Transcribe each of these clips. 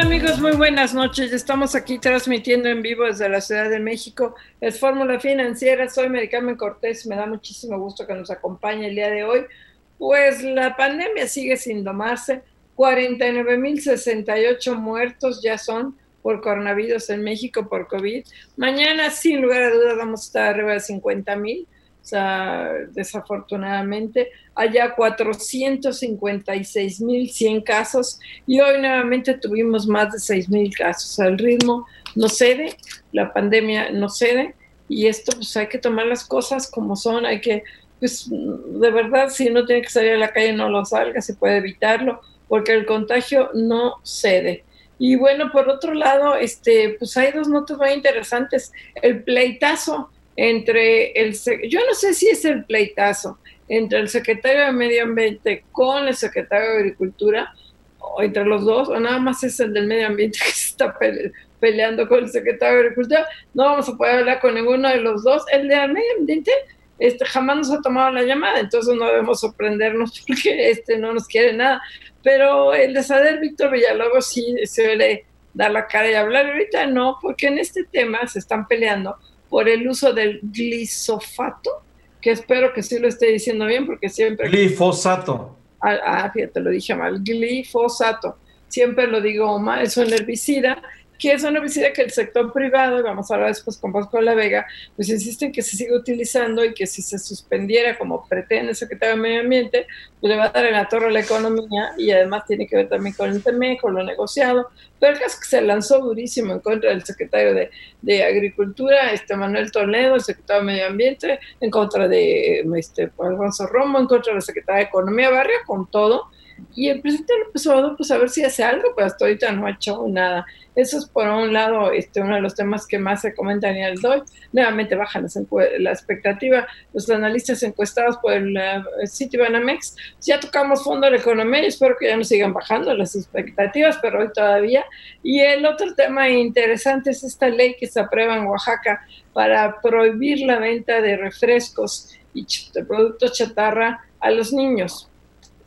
Amigos? Muy buenas noches. Estamos aquí transmitiendo en vivo desde la Ciudad de México. Es Fórmula Financiera. Soy Maricarmen Cortés. Me da muchísimo gusto que nos acompañe el día de hoy. Pues la pandemia sigue sin domarse. 49.068 muertos ya son por coronavirus en México por COVID. Mañana, sin lugar a dudas, vamos a estar arriba de 50.000 o sea, desafortunadamente, allá 456.100 casos y hoy nuevamente tuvimos más de 6.000 casos. El ritmo no cede, la pandemia no cede y esto pues hay que tomar las cosas como son, hay que, pues de verdad, si no tiene que salir a la calle, no lo salga, se puede evitarlo, porque el contagio no cede. Y bueno, por otro lado, este, pues hay dos notas muy interesantes. El pleitazo entre el, yo no sé si es el pleitazo entre el secretario de Medio Ambiente con el secretario de Agricultura, o entre los dos, o nada más es el del Medio Ambiente que se está peleando con el secretario de Agricultura, no vamos a poder hablar con ninguno de los dos. El de Medio Ambiente este, jamás nos ha tomado la llamada, entonces no debemos sorprendernos porque este no nos quiere nada. Pero el de Sader Víctor Villalobos sí se suele dar la cara y hablar. Ahorita no, porque en este tema se están peleando por el uso del glisofato, que espero que sí lo esté diciendo bien, porque siempre... Glifosato. Ah, ah fíjate, lo dije mal, glifosato. Siempre lo digo mal, es un herbicida que es una herbicida que el sector privado, y vamos a hablar después con Pascual La Vega, pues insisten que se siga utilizando y que si se suspendiera como pretende el secretario de Medio Ambiente, pues le va a dar en la torre a la economía y además tiene que ver también con el TME, con lo negociado. Pero el caso es que se lanzó durísimo en contra del secretario de, de Agricultura, este Manuel Toledo, el secretario de Medio Ambiente, en contra de este, Alfonso Romo, en contra del secretario de Economía Barrio, con todo y el presidente López Obrador, pues a ver si hace algo, pero hasta ahorita no ha hecho nada. Eso es por un lado este, uno de los temas que más se comentan en el DOI. Nuevamente bajan la expectativa. Los analistas encuestados por el, sitio Banamex, ya tocamos fondo de la economía y espero que ya no sigan bajando las expectativas, pero hoy todavía. Y el otro tema interesante es esta ley que se aprueba en Oaxaca para prohibir la venta de refrescos y de productos chatarra a los niños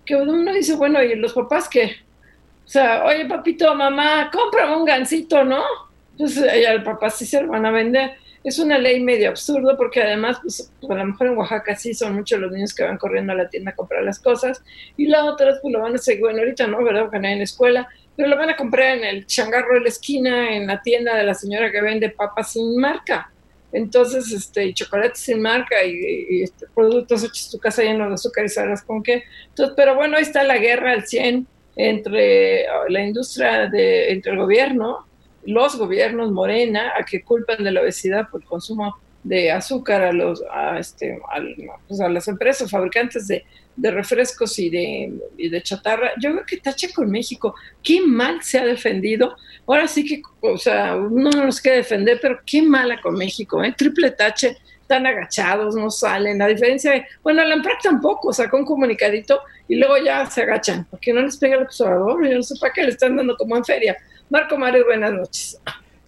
que uno dice, bueno, ¿y los papás qué? O sea, oye, papito, mamá, cómprame un gancito, ¿no? Entonces, ya el papá sí se lo van a vender. Es una ley medio absurda porque además, pues, a lo mejor en Oaxaca sí son muchos los niños que van corriendo a la tienda a comprar las cosas. Y la otra, pues lo van a seguir, bueno, ahorita no, ¿verdad? Porque no en la escuela, pero lo van a comprar en el changarro de la esquina, en la tienda de la señora que vende papas sin marca. Entonces, este, y chocolates sin marca y, este, productos hechos en tu casa llenos de azúcar y sabes con qué. Entonces, pero bueno, ahí está la guerra al 100 entre ah, la industria, de, entre el gobierno, los gobiernos, Morena, a que culpan de la obesidad por el consumo de azúcar a los a este pues, a, las empresas fabricantes de, de refrescos y de, y de, chatarra, yo creo que tacha con México. Qué mal se ha defendido. Ahora sí que, o sea, no nos quiere defender, pero qué mala con México, ¿eh? Triple tache, están agachados, no salen. La diferencia, de, bueno, la EMPRAC tampoco, sacó un comunicadito y luego ya se agachan, porque no les pega el observador, yo no sé para qué le están dando como en feria. Marco Mario, buenas noches.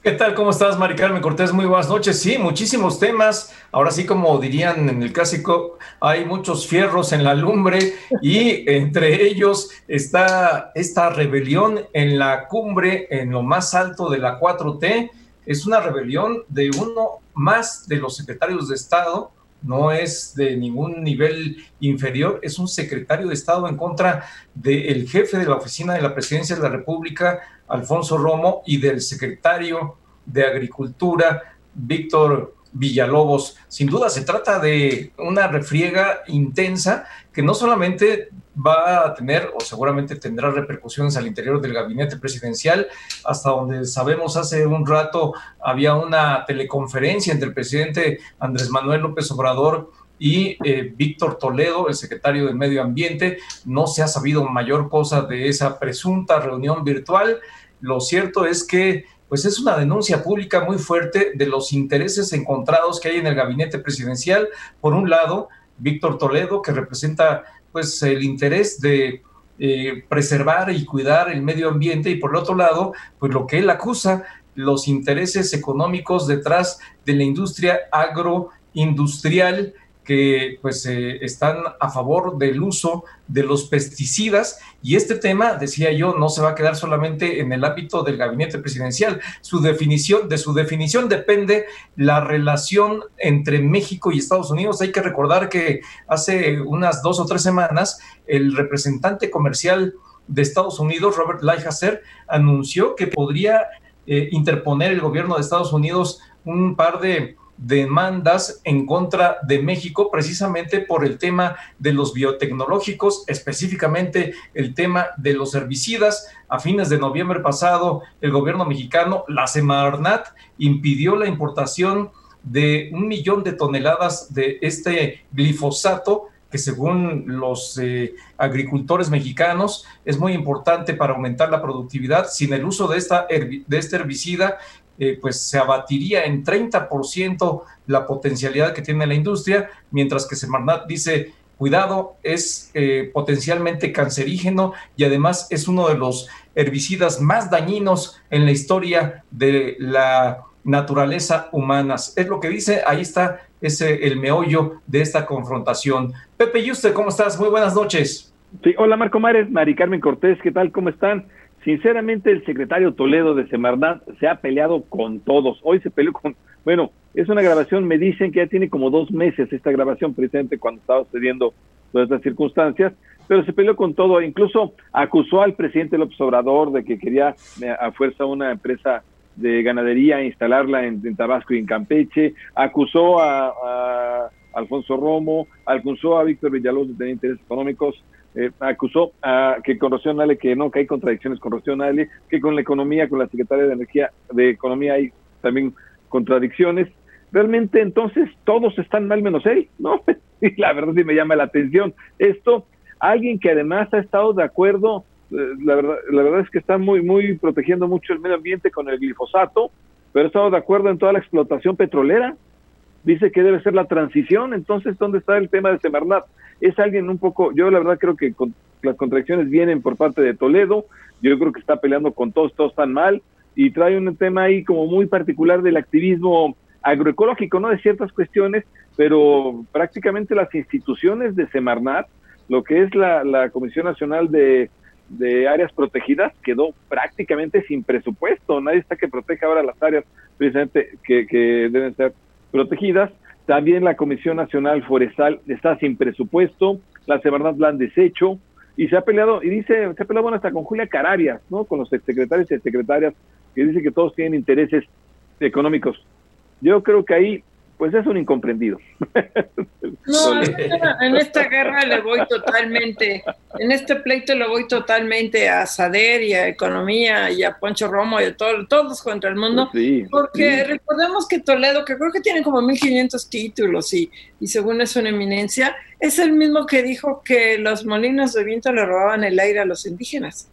¿Qué tal? ¿Cómo estás, Mari Carmen Cortés? Muy buenas noches. Sí, muchísimos temas. Ahora sí, como dirían en el clásico, hay muchos fierros en la lumbre y entre ellos está esta rebelión en la cumbre, en lo más alto de la 4T. Es una rebelión de uno más de los secretarios de Estado, no es de ningún nivel inferior, es un secretario de Estado en contra del jefe de la oficina de la presidencia de la República, Alfonso Romo, y del secretario de Agricultura, Víctor Villalobos. Sin duda se trata de una refriega intensa que no solamente va a tener o seguramente tendrá repercusiones al interior del gabinete presidencial, hasta donde sabemos hace un rato había una teleconferencia entre el presidente Andrés Manuel López Obrador y eh, Víctor Toledo, el secretario de Medio Ambiente. No se ha sabido mayor cosa de esa presunta reunión virtual. Lo cierto es que pues es una denuncia pública muy fuerte de los intereses encontrados que hay en el gabinete presidencial. Por un lado, Víctor Toledo, que representa pues el interés de eh, preservar y cuidar el medio ambiente y por el otro lado, pues lo que él acusa, los intereses económicos detrás de la industria agroindustrial que pues eh, están a favor del uso de los pesticidas y este tema, decía yo, no se va a quedar solamente en el ámbito del gabinete presidencial. Su definición, de su definición depende la relación entre México y Estados Unidos. Hay que recordar que hace unas dos o tres semanas el representante comercial de Estados Unidos, Robert Lighthizer, anunció que podría eh, interponer el gobierno de Estados Unidos un par de demandas en contra de México precisamente por el tema de los biotecnológicos, específicamente el tema de los herbicidas. A fines de noviembre pasado, el gobierno mexicano, la Semarnat, impidió la importación de un millón de toneladas de este glifosato que según los eh, agricultores mexicanos es muy importante para aumentar la productividad. Sin el uso de, esta, de este herbicida, eh, pues se abatiría en 30% la potencialidad que tiene la industria, mientras que Semarnat dice, cuidado, es eh, potencialmente cancerígeno y además es uno de los herbicidas más dañinos en la historia de la naturaleza humana. Es lo que dice, ahí está ese, el meollo de esta confrontación. Pepe Yuste, ¿cómo estás? Muy buenas noches. Sí, hola Marco Mares, Mari Carmen Cortés, ¿qué tal? ¿Cómo están? Sinceramente, el secretario Toledo de Semarnat se ha peleado con todos. Hoy se peleó con, bueno, es una grabación, me dicen que ya tiene como dos meses esta grabación, precisamente cuando estaba sucediendo todas estas circunstancias, pero se peleó con todo, incluso acusó al presidente López Obrador de que quería eh, a fuerza una empresa de ganadería instalarla en, Tabasco y en Campeche, acusó a, Alfonso Romo, acusó a Víctor Villalobos de tener intereses económicos, eh, acusó a que con Rocío Nale que no, que hay contradicciones con Rocío que con la economía, con la Secretaria de Energía, de Economía hay también contradicciones. Realmente entonces todos están mal menos él, ¿no? y la verdad sí me llama la atención. Esto, alguien que además ha estado de acuerdo, eh, la, verdad, la verdad es que está muy, muy protegiendo mucho el medio ambiente con el glifosato, pero ha estado de acuerdo en toda la explotación petrolera. Dice que debe ser la transición, entonces, ¿dónde está el tema de Semarnat? es alguien un poco, yo la verdad creo que las contradicciones vienen por parte de Toledo, yo creo que está peleando con todos, todos están mal, y trae un tema ahí como muy particular del activismo agroecológico, ¿no? De ciertas cuestiones, pero prácticamente las instituciones de Semarnat, lo que es la, Comisión Nacional de, Áreas Protegidas, quedó prácticamente sin presupuesto, nadie está que proteja ahora las áreas precisamente que, que deben ser protegidas, también la Comisión Nacional Forestal está sin presupuesto, la Semarnat la han deshecho y se ha peleado, y dice, se ha peleado hasta con Julia Cararias, ¿no? Con los secretarios y secretarias que dice que todos tienen intereses económicos. Yo creo que ahí pues es un incomprendido. No, en esta guerra le voy totalmente, en este pleito le voy totalmente a Sader y a Economía y a Poncho Romo y a todos contra el mundo, porque recordemos que Toledo, que creo que tiene como 1500 títulos y, y según es una eminencia, es el mismo que dijo que los molinos de viento le robaban el aire a los indígenas.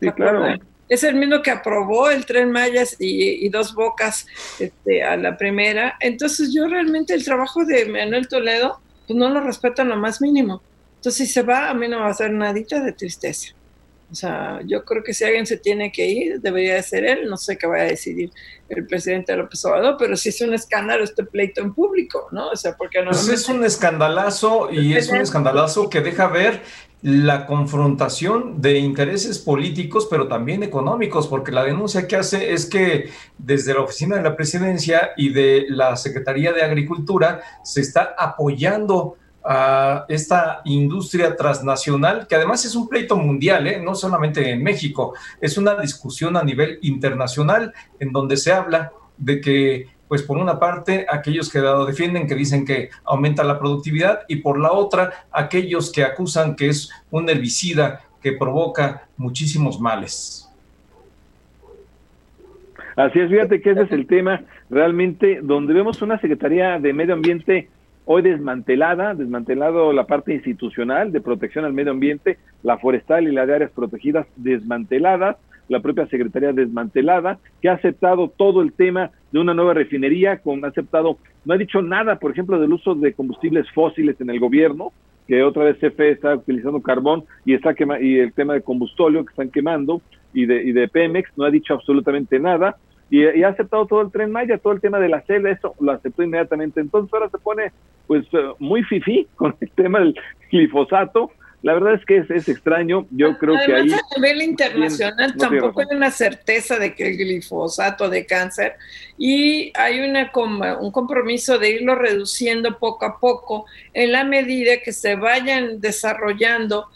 Sí, claro es el mismo que aprobó el tren Mayas y, dos bocas este, a la primera. Entonces yo realmente el trabajo de Manuel Toledo, pues no lo respeto en lo más mínimo. Entonces si se va, a mí no va a hacer nadita de tristeza. O sea, yo creo que si alguien se tiene que ir, debería de ser él. No sé qué vaya a decidir el presidente López Obrador, pero sí es un escándalo este pleito en público, ¿no? O sea, porque no. Pues es un escandalazo y es un escandalazo que deja ver la confrontación de intereses políticos, pero también económicos, porque la denuncia que hace es que desde la oficina de la presidencia y de la Secretaría de Agricultura se está apoyando a esta industria transnacional, que además es un pleito mundial, ¿eh? no solamente en México, es una discusión a nivel internacional en donde se habla de que pues por una parte aquellos que lo defienden, que dicen que aumenta la productividad, y por la otra aquellos que acusan que es un herbicida que provoca muchísimos males. Así es, fíjate que ese es el tema realmente donde vemos una Secretaría de Medio Ambiente hoy desmantelada, desmantelado la parte institucional de protección al medio ambiente, la forestal y la de áreas protegidas desmanteladas, la propia Secretaría desmantelada, que ha aceptado todo el tema de una nueva refinería, con, ha aceptado, no ha dicho nada, por ejemplo, del uso de combustibles fósiles en el gobierno, que otra vez CFE está utilizando carbón y está quema, y el tema de combustóleo que están quemando y de, y de Pemex, no ha dicho absolutamente nada y, ha aceptado todo el tren Maya, todo el tema de la celda, eso lo aceptó inmediatamente. Entonces ahora se pone pues eh, muy fifí con el tema del glifosato. La verdad es que es, extraño. Yo creo que ahí. A nivel internacional tampoco hay una certeza de que el glifosato de cáncer y hay una, un compromiso de irlo reduciendo poco a poco en la medida que se vayan desarrollando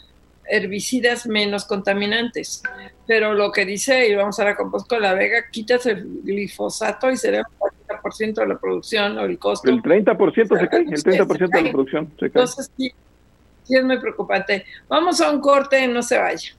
herbicidas menos contaminantes. Pero lo que dice, y vamos a la compost la Vega, quitas el glifosato y sería el 40% de la producción o el costo. El 30% se cae, el 30% de la producción se cae. Entonces sí, sí es muy preocupante. Vamos a un corte, no se vaya.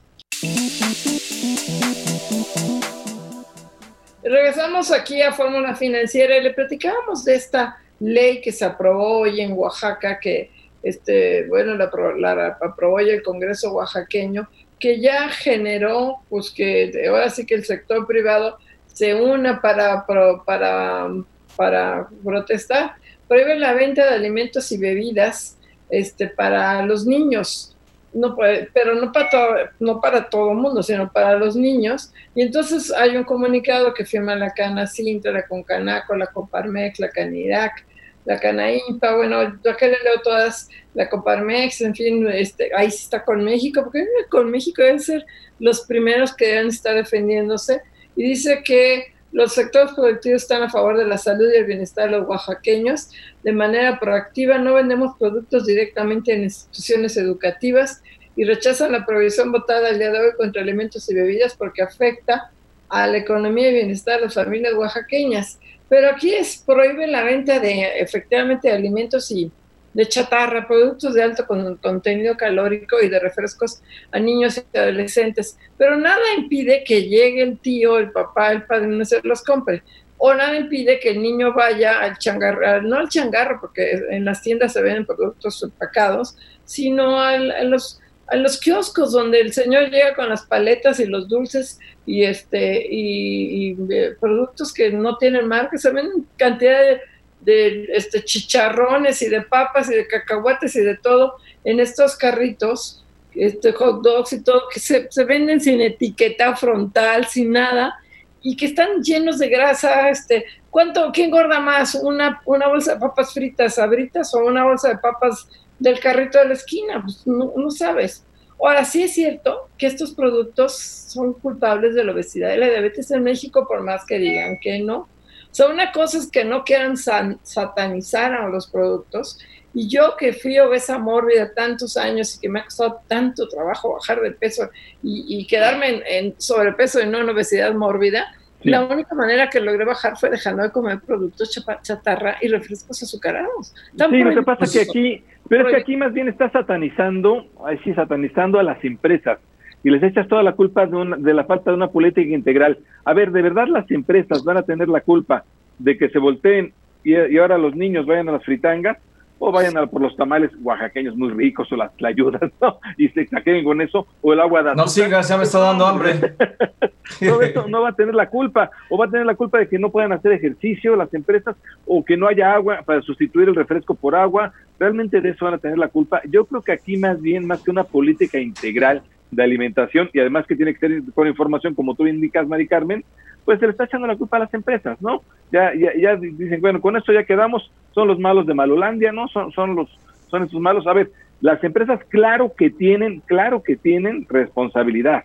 Regresamos aquí a Fórmula Financiera y le platicábamos de esta ley que se aprobó hoy en Oaxaca que este, bueno, la, aprobó ya el Congreso oaxaqueño, que ya generó, pues que ahora sí que el sector privado se una para, para, para protestar, prohíbe la venta de alimentos y bebidas este, para los niños, no, pero no para, todo, no para todo mundo, sino para los niños. Y entonces hay un comunicado que firma la Cana Cinta, la Concanaco, la Coparmex, la Canirac, la Canaimpa, bueno, yo que le leo todas, la Coparmex, en fin, este, ahí está con México, porque con México deben ser los primeros que deben estar defendiéndose, y dice que los sectores productivos están a favor de la salud y el bienestar de los oaxaqueños. De manera proactiva, no vendemos productos directamente en instituciones educativas y rechazan la prohibición votada el día de hoy contra alimentos y bebidas porque afecta a la economía y bienestar de las familias oaxaqueñas. Pero aquí es prohíbe la venta de efectivamente alimentos y de chatarra, productos de alto contenido calórico y de refrescos a niños y adolescentes. Pero nada impide que llegue el tío, el papá, el padre, no se los compre. O nada impide que el niño vaya al changarro, no al changarro, porque en las tiendas se venden productos empacados, sino a los a los kioscos donde el señor llega con las paletas y los dulces y este y, eh, productos que no tienen marca, se ven cantidad de, este chicharrones y de papas y de cacahuates y de todo en estos carritos, este hot dogs y todo, que se, venden sin etiqueta frontal, sin nada, y que están llenos de grasa, este, ¿cuánto, quién gorda más? Una, una bolsa de papas fritas, sabritas o una bolsa de papas del carrito de la esquina, pues no, sabes. Ahora sí es cierto que estos productos son culpables de la obesidad y la diabetes en México, por más que digan que no. Sea, una cosa es que no quieran satanizar a los productos. Y yo que fui obesa mórbida tantos años y que me ha costado tanto trabajo bajar de peso y, quedarme en, sobrepeso y no en obesidad mórbida, la única manera que logré bajar fue dejando de comer productos chatarra y refrescos azucarados. sí, lo que pasa es que aquí, pero es que aquí más bien está satanizando, sí, satanizando a las empresas y les echas toda la culpa de, de la falta de una política integral. A ver, ¿de verdad las empresas van a tener la culpa de que se volteen y, y ahora los niños vayan a las fritangas? o vayan a por los tamales oaxaqueños muy ricos o las tlayudas, ¿no? Y se saquen con eso, o el agua de No sigas, ya me está dando hambre. Todo esto no va a tener la culpa, o va a tener la culpa de que no puedan hacer ejercicio las empresas, o que no haya agua para sustituir el refresco por agua, realmente de eso van a tener la culpa. Yo creo que aquí más bien, más que una política integral de alimentación, y además que tiene que ser con información, como tú indicas, Mari Carmen, pues se le está echando la culpa a las empresas, ¿no? Ya, ya, ya dicen, bueno, con esto ya quedamos, son los malos de Malolandia, ¿no? Son, son los, son estos malos. A ver, las empresas claro que tienen, claro que tienen responsabilidad,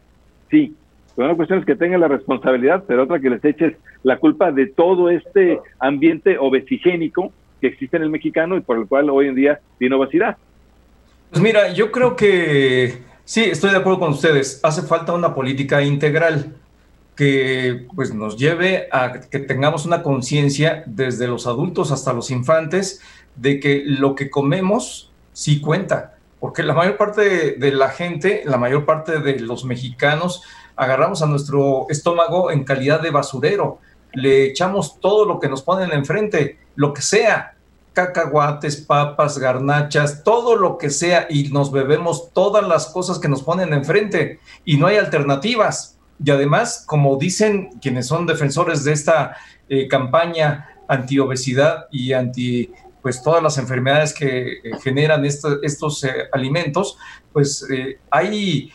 sí. Pero una cuestión es que tengan la responsabilidad, pero otra que les eches la culpa de todo este ambiente obesigénico que existe en el mexicano y por el cual hoy en día tiene obesidad. Pues mira, yo creo que sí, estoy de acuerdo con ustedes. Hace falta una política integral que pues, nos lleve a que tengamos una conciencia desde los adultos hasta los infantes de que lo que comemos sí cuenta, porque la mayor parte de, la gente, la mayor parte de los mexicanos, agarramos a nuestro estómago en calidad de basurero, le echamos todo lo que nos ponen enfrente, lo que sea, cacahuates, papas, garnachas, todo lo que sea y nos bebemos todas las cosas que nos ponen enfrente y no hay alternativas. Y además, como dicen quienes son defensores de esta eh, campaña anti-obesidad y anti pues todas las enfermedades que eh, generan estos eh, alimentos, pues hay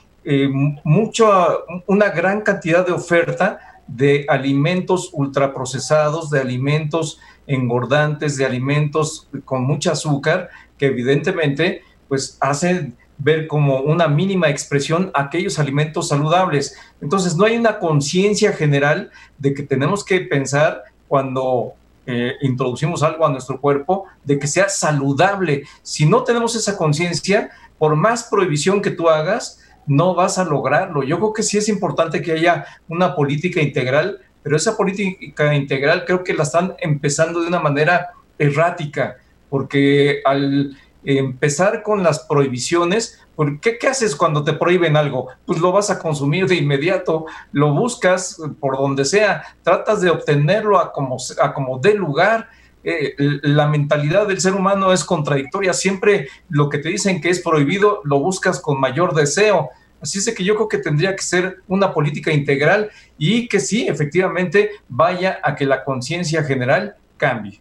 mucho, una gran cantidad de oferta de alimentos ultraprocesados, de alimentos engordantes, de alimentos con mucho azúcar, que evidentemente pues hacen ver como una mínima expresión aquellos alimentos saludables. Entonces no hay una conciencia general de que tenemos que pensar cuando eh, introducimos algo a nuestro cuerpo, de que sea saludable. Si no tenemos esa conciencia, por más prohibición que tú hagas, no vas a lograrlo. Yo creo que sí es importante que haya una política integral, pero esa política integral creo que la están empezando de una manera errática, porque al empezar con las prohibiciones, ¿qué, ¿qué haces cuando te prohíben algo? Pues lo vas a consumir de inmediato, lo buscas por donde sea, tratas de obtenerlo a como, a como dé lugar. Eh, la mentalidad del ser humano es contradictoria. Siempre lo que te dicen que es prohibido lo buscas con mayor deseo. Así es que yo creo que tendría que ser una política integral y que sí, efectivamente, vaya a que la conciencia general cambie.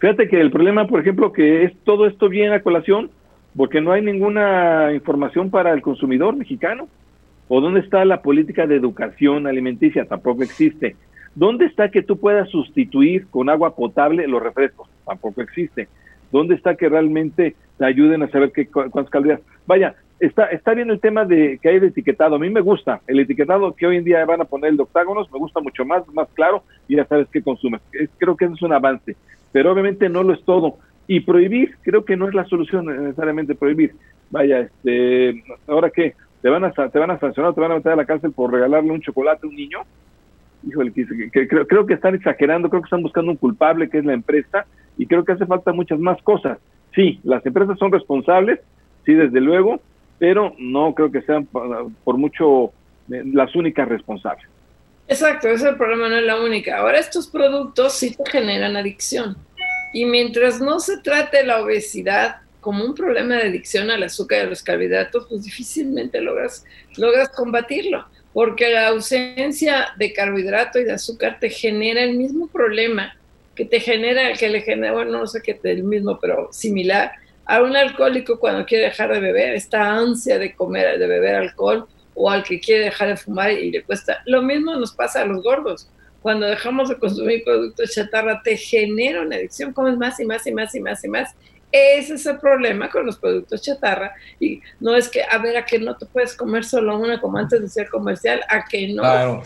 Fíjate que el problema, por ejemplo, que es todo esto viene a colación porque no hay ninguna información para el consumidor mexicano. ¿O dónde está la política de educación alimenticia? Tampoco existe. ¿Dónde está que tú puedas sustituir con agua potable los refrescos? Tampoco existe. ¿Dónde está que realmente te ayuden a saber qué, cuántas calorías? Vaya, está, está bien el tema de que hay el etiquetado. A mí me gusta el etiquetado que hoy en día van a poner el de octágonos, me gusta mucho más, más claro y ya sabes qué consumes. creo que eso es un avance, pero obviamente no lo es todo. Y prohibir, creo que no es la solución necesariamente prohibir. Vaya, este, ahora qué, te van a te van a sancionar, te van a meter a la cárcel por regalarle un chocolate a un niño híjole, que, creo, creo que están exagerando, creo que están buscando un culpable que es la empresa y creo que hace falta muchas más cosas. Sí, las empresas son responsables, sí, desde luego, pero no creo que sean por mucho eh, las únicas responsables. Exacto, ese problema, no es la única. Ahora estos productos sí te generan adicción. Y mientras no se trate la obesidad como un problema de adicción al azúcar y a los carbohidratos, pues difícilmente logras, logras combatirlo porque la ausencia de carbohidrato y de azúcar te genera el mismo problema que te genera, que le genera, bueno, no sé qué el mismo, pero similar a un alcohólico cuando quiere dejar de beber, esta ansia de comer, de beber alcohol, o al que quiere dejar de fumar y le cuesta. Lo mismo nos pasa a los gordos. Cuando dejamos de consumir productos chatarra, te genera una adicción, comes más y más y más y más y más, ese es el problema con los productos chatarra. Y no es que, a ver, a que no te puedes comer solo una como antes de ser comercial, a que no. Claro.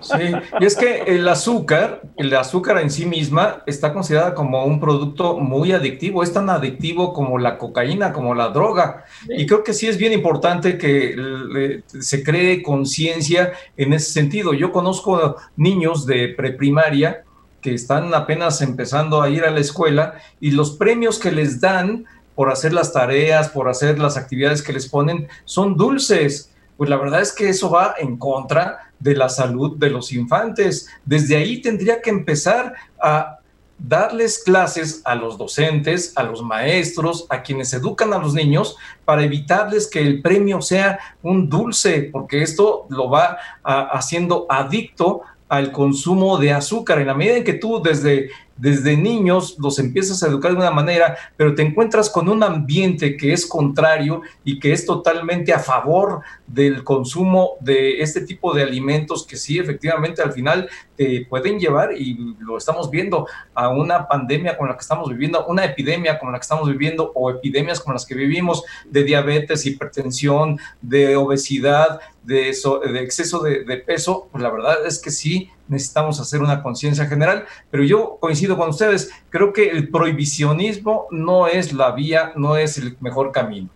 Sí, y es que el azúcar, el azúcar en sí misma está considerada como un producto muy adictivo, es tan adictivo como la cocaína, como la droga. Y creo que sí es bien importante que se cree conciencia en ese sentido. Yo conozco niños de preprimaria que están apenas empezando a ir a la escuela y los premios que les dan por hacer las tareas, por hacer las actividades que les ponen, son dulces. Pues la verdad es que eso va en contra de la salud de los infantes. Desde ahí tendría que empezar a darles clases a los docentes, a los maestros, a quienes educan a los niños, para evitarles que el premio sea un dulce, porque esto lo va haciendo adicto al consumo de azúcar. En la medida en que tú desde desde niños los empiezas a educar de una manera, pero te encuentras con un ambiente que es contrario y que es totalmente a favor del consumo de este tipo de alimentos que sí, efectivamente, al final te pueden llevar, y lo estamos viendo, a una pandemia con la que estamos viviendo, una epidemia con la que estamos viviendo, o epidemias con las que vivimos, de diabetes, hipertensión, de obesidad, de, de exceso de, de peso, pues la verdad es que sí necesitamos hacer una conciencia general, pero yo coincido con ustedes, creo que el prohibicionismo no es la vía, no es el mejor camino.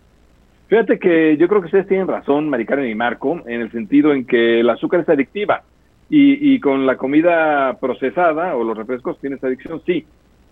Fíjate que yo creo que ustedes tienen razón, Maricarmen y Marco, en el sentido en que el azúcar es adictiva y, y con la comida procesada o los refrescos tienes adicción, sí,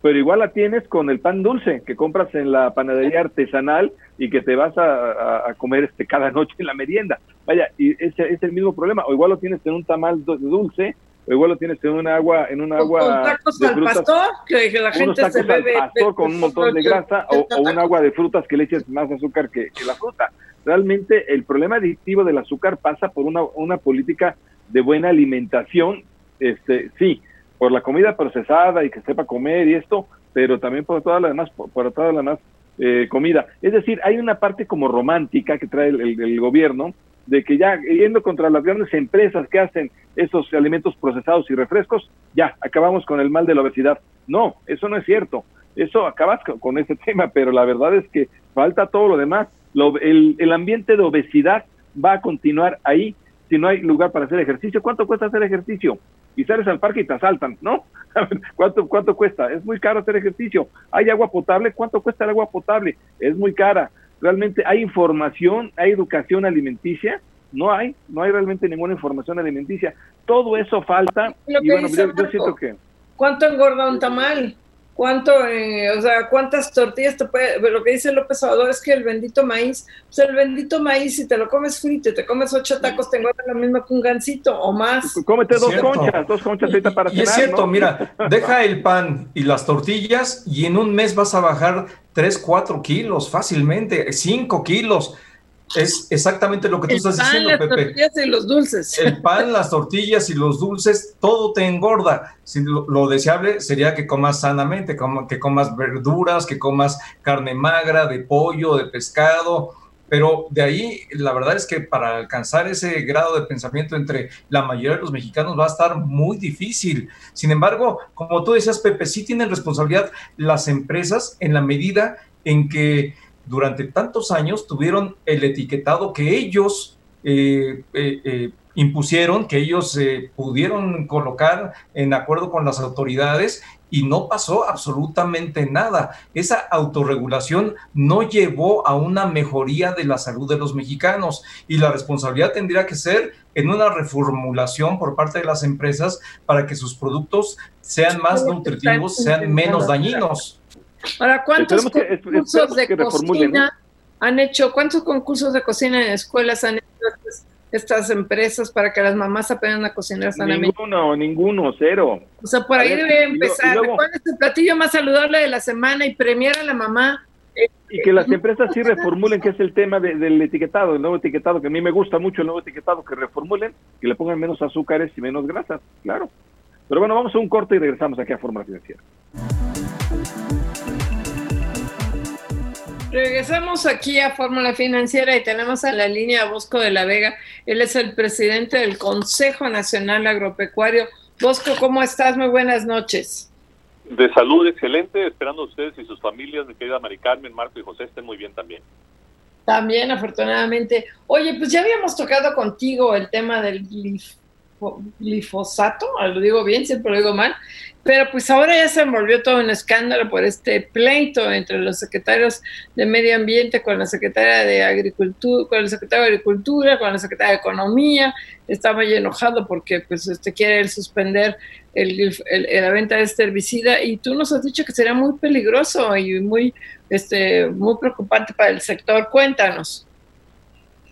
pero igual la tienes con el pan dulce que compras en la panadería artesanal y que te vas a, comer este cada noche en la merienda. Vaya, y ese es el mismo problema. O igual lo tienes en un tamal dulce o igual lo tienes en un agua, en un agua con tacos al pastor, que, la gente se bebe pastor con un montón de grasa, o, un agua de frutas que le eches más azúcar que, la fruta. Realmente el problema adictivo del azúcar pasa por una, una política de buena alimentación, este, sí, por la comida procesada y que sepa comer y esto, pero también por toda la demás, por, toda la demás eh, comida. Es decir, hay una parte como romántica que trae el, gobierno de que ya yendo contra las grandes empresas que hacen esos alimentos procesados y refrescos, ya acabamos con el mal de la obesidad. No, eso no es cierto. Eso acabas con, ese tema, pero la verdad es que falta todo lo demás. el, el ambiente de obesidad va a continuar ahí si no hay lugar para hacer ejercicio. ¿Cuánto cuesta hacer ejercicio? Y sales al parque y te asaltan, ¿no? ¿Cuánto, ¿Cuánto cuesta? Es muy caro hacer ejercicio. ¿Hay agua potable? ¿Cuánto cuesta el agua potable? Es muy cara. Realmente hay información, hay educación alimenticia. No hay, no hay realmente ninguna información alimenticia. Todo eso falta. y bueno, yo, yo siento que... ¿Cuánto engorda un tamal? Cuánto, eh, o sea, cuántas tortillas te puede, lo que dice López Obrador es que el bendito maíz, pues el bendito maíz, si te lo comes frito y te comes ocho tacos, te engorda lo mismo que un gancito o más. Cómete dos conchas, dos conchas ahorita para Y es cierto, mira, deja el pan y las tortillas y en un mes vas a bajar tres, cuatro kilos fácilmente, cinco kilos. Es exactamente lo que tú estás diciendo, Pepe. Las tortillas y los dulces. El pan, las tortillas y los dulces, todo te engorda. lo, deseable sería que comas sanamente, que comas verduras, que comas carne magra, de pollo, de pescado. Pero de ahí, la verdad es que para alcanzar ese grado de pensamiento entre la mayoría de los mexicanos va a estar muy difícil. Sin embargo, como tú decías, Pepe, sí tienen responsabilidad las empresas en la medida en que durante tantos años tuvieron el etiquetado que ellos eh, eh, eh, impusieron, que ellos pudieron colocar en acuerdo con las autoridades y no pasó absolutamente nada. Esa autorregulación no llevó a una mejoría de la salud de los mexicanos y la responsabilidad tendría que ser en una reformulación por parte de las empresas para que sus productos sean más nutritivos, sean menos dañinos. Ahora, ¿cuántos concursos de cocina han hecho? ¿Cuántos concursos de cocina en escuelas han hecho estas empresas para que las mamás aprendan a cocinar sanamente? Ninguno, ninguno, cero. O sea, por ahí debe empezar. ¿Cuál es el platillo más saludable de la semana y premiar a la mamá? Y que las empresas sí reformulen, que es el tema del etiquetado, el nuevo etiquetado, que a mí me gusta mucho el nuevo etiquetado, que reformulen, que le pongan menos azúcares y menos grasas, claro. Pero bueno, vamos a un corte y regresamos aquí a Fórmula Financiera. Regresamos aquí a Fórmula Financiera y tenemos a la línea a Bosco de la Vega. Él es el presidente del Consejo Nacional Agropecuario. Bosco, ¿cómo estás? Muy buenas noches. De salud excelente, esperando ustedes y sus familias, de querida Mari Carmen, Marco y José, estén muy bien también. También, afortunadamente. Oye, pues ya habíamos tocado contigo el tema del glifosato, lo digo bien, siempre lo digo mal, pero pues ahora ya se envolvió todo un escándalo por este pleito entre los secretarios de Medio Ambiente con la secretaria de Agricultura, con el secretario de Agricultura, con la secretaria de Economía. Está muy enojado porque pues este quiere suspender el, la venta de este herbicida y tú nos has dicho que sería muy peligroso y muy este muy preocupante para el sector. Cuéntanos.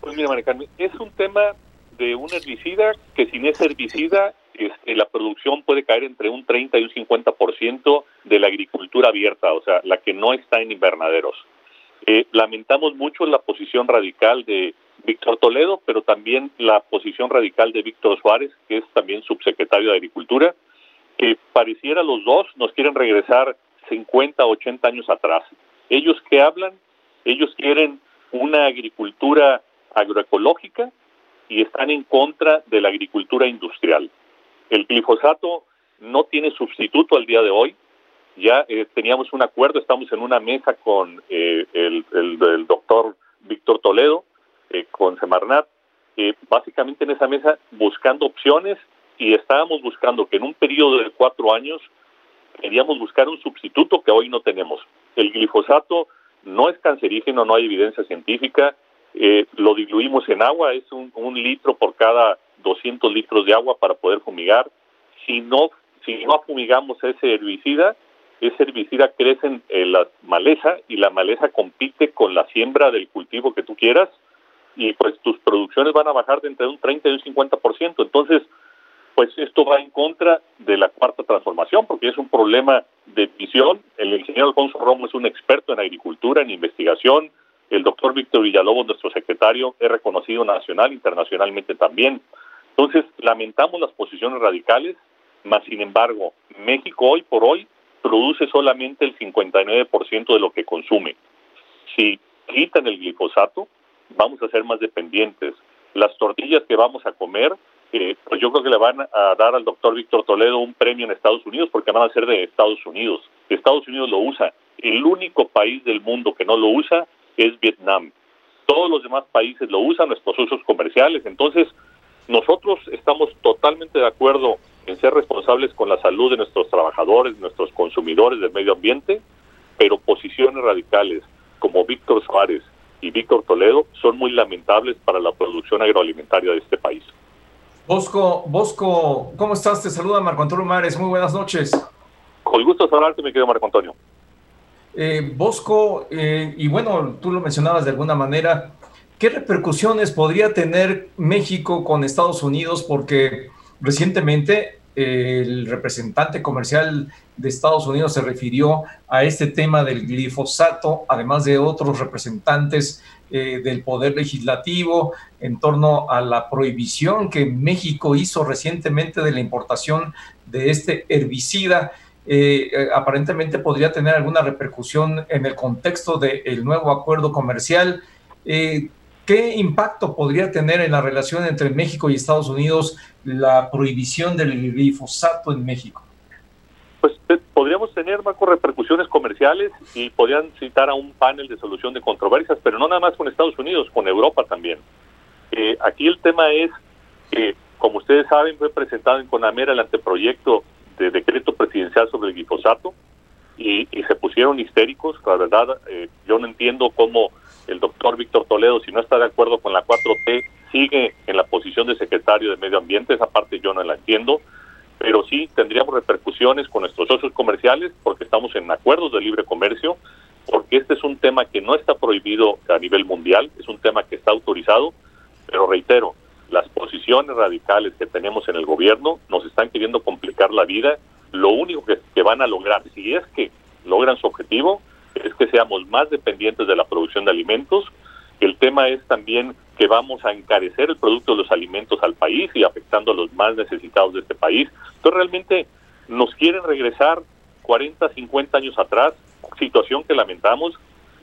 Pues mira, María es un tema de un herbicida que sin ese herbicida este, la producción puede caer entre un 30 y un 50% de la agricultura abierta, o sea, la que no está en invernaderos. Eh, lamentamos mucho la posición radical de Víctor Toledo, pero también la posición radical de Víctor Suárez, que es también subsecretario de Agricultura, que pareciera los dos nos quieren regresar 50, 80 años atrás. Ellos que hablan, ellos quieren una agricultura agroecológica y están en contra de la agricultura industrial. El glifosato no tiene sustituto al día de hoy. Ya eh, teníamos un acuerdo, estamos en una mesa con eh, el, el, doctor Víctor Toledo, eh, con Semarnat, básicamente en esa mesa buscando opciones y estábamos buscando que en un periodo de cuatro años queríamos buscar un sustituto que hoy no tenemos. El glifosato no es cancerígeno, no hay evidencia científica, lo diluimos en agua, es un, un litro por cada 200 litros de agua para poder fumigar. Si no, si no fumigamos ese herbicida, ese herbicida crece en la maleza y la maleza compite con la siembra del cultivo que tú quieras y pues tus producciones van a bajar de entre un 30 y un 50%. Entonces, pues esto va en contra de la cuarta transformación, porque es un problema de visión. El ingeniero Alfonso Romo es un experto en agricultura, en investigación. El doctor Víctor Villalobos, nuestro secretario, es reconocido nacional, internacionalmente también. Entonces, lamentamos las posiciones radicales, mas sin embargo, México hoy por hoy produce solamente el 59% de lo que consume. Si quitan el glifosato, vamos a ser más dependientes. Las tortillas que vamos a comer pues yo creo que le van a dar al doctor Víctor Toledo un premio en Estados Unidos porque van a ser de Estados Unidos. Estados Unidos lo usa. El único país del mundo que no lo usa es Vietnam. Todos los demás países lo usan, nuestros usos comerciales. Entonces, nosotros estamos totalmente de acuerdo en ser responsables con la salud de nuestros trabajadores, nuestros consumidores del medio ambiente, pero posiciones radicales como Víctor Suárez y Víctor Toledo son muy lamentables para la producción agroalimentaria de este país. Bosco, Bosco, ¿cómo estás? Te saluda Marco Antonio Mares. Muy buenas noches. Con gusto saludarte, mi querido Marco Antonio. Eh, Bosco, eh, y bueno, tú lo mencionabas de alguna manera, ¿qué repercusiones podría tener México con Estados Unidos? Porque recientemente eh, el representante comercial de Estados Unidos se refirió a este tema del glifosato, además de otros representantes eh, del Poder Legislativo en torno a la prohibición que México hizo recientemente de la importación de este herbicida. Eh, eh, aparentemente podría tener alguna repercusión en el contexto del nuevo acuerdo comercial. ¿Qué impacto podría tener en la relación entre México y Estados Unidos la prohibición del glifosato en México? Pues podríamos tener, Marco, repercusiones comerciales y podrían citar a un panel de solución de controversias, pero no nada más con Estados Unidos, con Europa también. Eh, aquí el tema es que, como ustedes saben, fue presentado en CONAMER el anteproyecto de decreto presidencial sobre el glifosato y, se pusieron histéricos. La verdad, eh, yo no entiendo cómo el doctor Víctor Toledo, si no está de acuerdo con la 4T, sigue en la posición de secretario de Medio Ambiente. Esa parte yo no la entiendo pero sí tendríamos repercusiones con nuestros socios comerciales porque estamos en acuerdos de libre comercio, porque este es un tema que no está prohibido a nivel mundial, es un tema que está autorizado, pero reitero, las posiciones radicales que tenemos en el gobierno nos están queriendo complicar la vida. Lo único que, van a lograr, si es que logran su objetivo, es que seamos más dependientes de la producción de alimentos. El tema es también que vamos a encarecer el producto de los alimentos al país y afectando a los más necesitados de este país. Entonces realmente nos quieren regresar 40, 50 años atrás, situación que lamentamos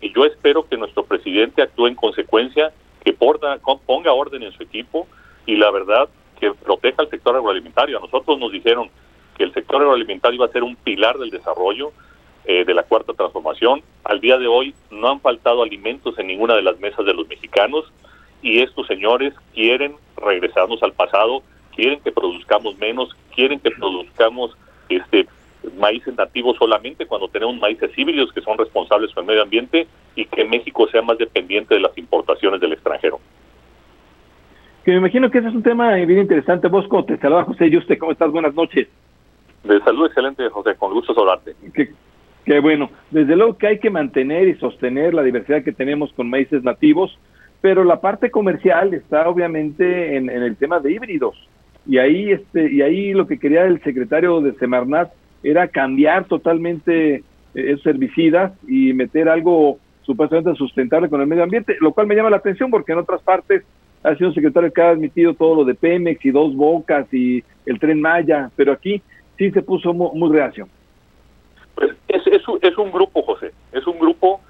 y yo espero que nuestro presidente actúe en consecuencia, que ponga orden en su equipo y la verdad que proteja al sector agroalimentario. A nosotros nos dijeron que el sector agroalimentario iba a ser un pilar del desarrollo eh, de la cuarta transformación. Al día de hoy no han faltado alimentos en ninguna de las mesas de los mexicanos y estos señores quieren regresarnos al pasado, quieren que produzcamos menos, quieren que produzcamos este maíces nativos solamente cuando tenemos maíces híbridos que son responsables con el medio ambiente y que México sea más dependiente de las importaciones del extranjero. Que me imagino que ese es un tema bien interesante. Bosco, te saluda José Yuste, ¿cómo estás? Buenas noches. De salud excelente, José, con gusto saludarte. Qué, qué bueno. Desde luego que hay que mantener y sostener la diversidad que tenemos con maíces nativos, pero la parte comercial está obviamente en, el tema de híbridos. Y ahí, este, y ahí lo que quería el secretario de Semarnat era cambiar totalmente eh, esos herbicidas y meter algo supuestamente sustentable con el medio ambiente, lo cual me llama la atención porque en otras partes ha sido un secretario que ha admitido todo lo de Pemex y Dos Bocas y el Tren Maya, pero aquí sí se puso muy, muy reacción. Pues es, es, es un grupo, José, es un grupo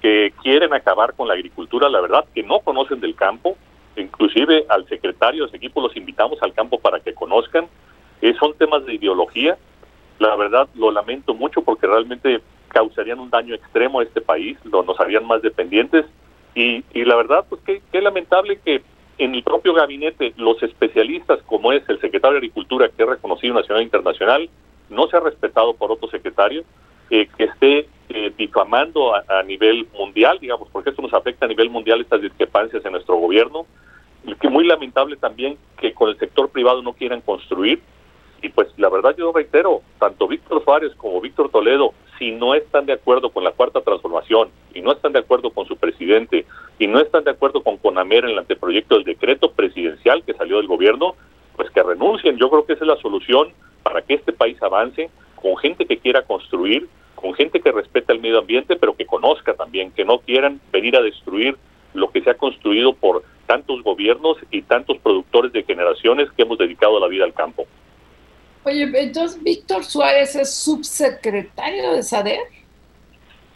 que quieren acabar con la agricultura, la verdad, que no conocen del campo, inclusive al secretario de ese equipo los invitamos al campo para que conozcan, eh, son temas de ideología, la verdad lo lamento mucho porque realmente causarían un daño extremo a este país, lo, nos harían más dependientes y, y la verdad pues qué, lamentable que en el propio gabinete los especialistas como es el secretario de Agricultura que es reconocido nacional e internacional no se ha respetado por otro secretario eh, que esté eh, difamando a, nivel mundial, digamos, porque esto nos afecta a nivel mundial estas discrepancias en nuestro gobierno. Y que muy lamentable también que con el sector privado no quieran construir. Y pues la verdad yo reitero, tanto Víctor Suárez como Víctor Toledo, si no están de acuerdo con la cuarta transformación y no están de acuerdo con su presidente y no están de acuerdo con Conamer en el anteproyecto del decreto presidencial que salió del gobierno, pues que renuncien. Yo creo que esa es la solución para que este país avance con gente que quiera construir, con gente que respete el medio ambiente, pero que conozca también, que no quieran venir a destruir lo que se ha construido por tantos gobiernos y tantos productores de generaciones que hemos dedicado la vida al campo. Oye, entonces Víctor Suárez es subsecretario de SADER.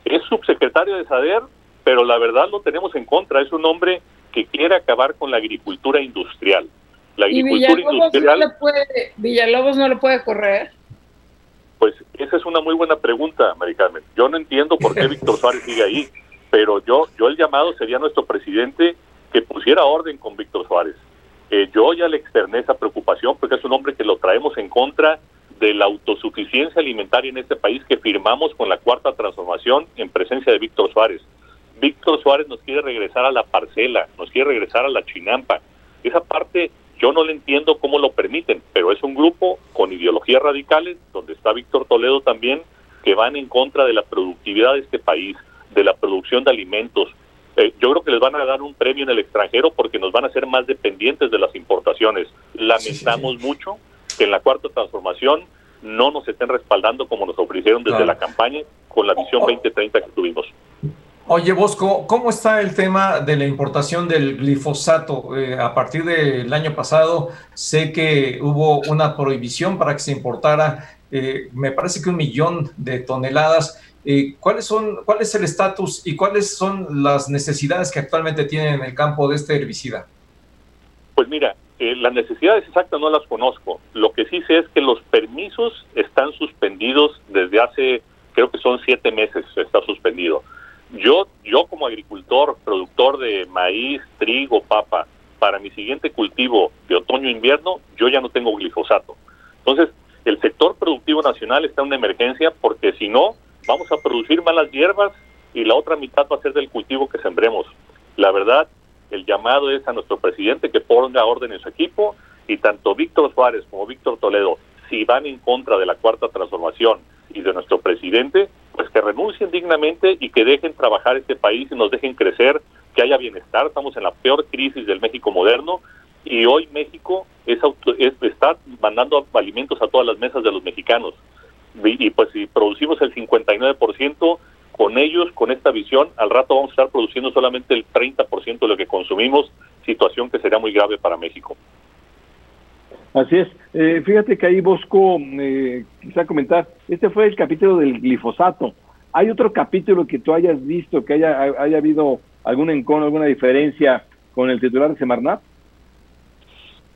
Es subsecretario de SADER, pero la verdad lo tenemos en contra. Es un hombre que quiere acabar con la agricultura industrial. La agricultura ¿Y Villalobos industrial. No le puede, Villalobos no le puede correr. Pues esa es una muy buena pregunta, Mari Carmen. Yo no entiendo por qué Víctor Suárez sigue ahí, pero yo, yo el llamado sería a nuestro presidente que pusiera orden con Víctor Suárez. Eh, yo ya le externé esa preocupación porque es un hombre que lo traemos en contra de la autosuficiencia alimentaria en este país que firmamos con la cuarta transformación en presencia de Víctor Suárez. Víctor Suárez nos quiere regresar a la parcela, nos quiere regresar a la chinampa. Esa parte yo no le entiendo cómo lo permiten, pero es un grupo con ideologías radicales, donde está Víctor Toledo también, que van en contra de la productividad de este país, de la producción de alimentos. Eh, yo creo que les van a dar un premio en el extranjero porque nos van a hacer más dependientes de las importaciones. Lamentamos mucho que en la cuarta transformación no nos estén respaldando como nos ofrecieron desde la campaña con la visión 2030 que tuvimos. Oye, Bosco, ¿cómo está el tema de la importación del glifosato? Eh, a partir del año pasado sé que hubo una prohibición para que se importara, eh, me parece que un millón de toneladas. Eh, ¿cuáles son, ¿Cuál es el estatus y cuáles son las necesidades que actualmente tienen en el campo de este herbicida? Pues mira, las necesidades exactas no las conozco. Lo que sí sé es que los permisos están suspendidos desde hace, creo que son siete meses, está suspendido yo, yo como agricultor, productor de maíz, trigo, papa, para mi siguiente cultivo de otoño-invierno, yo ya no tengo glifosato. Entonces, el sector productivo nacional está en una emergencia porque si no, vamos a producir malas hierbas y la otra mitad va a ser del cultivo que sembremos. La verdad, el llamado es a nuestro presidente que ponga orden en su equipo y tanto Víctor Suárez como Víctor Toledo, si van en contra de la cuarta transformación y de nuestro presidente, pues que renuncien dignamente y que dejen trabajar este país y nos dejen crecer, que haya bienestar. Estamos en la peor crisis del México moderno y hoy México es, está mandando alimentos a todas las mesas de los mexicanos. Y, pues si producimos el 59%, con ellos, con esta visión, al rato vamos a estar produciendo solamente el 30% de lo que consumimos, situación que sería muy grave para México. Así es. Eh, fíjate que ahí Bosco, eh, quizá comentar, este fue el capítulo del glifosato. ¿Hay otro capítulo que tú hayas visto, que haya, haya habido algún encono, alguna diferencia con el titular de Semarnat?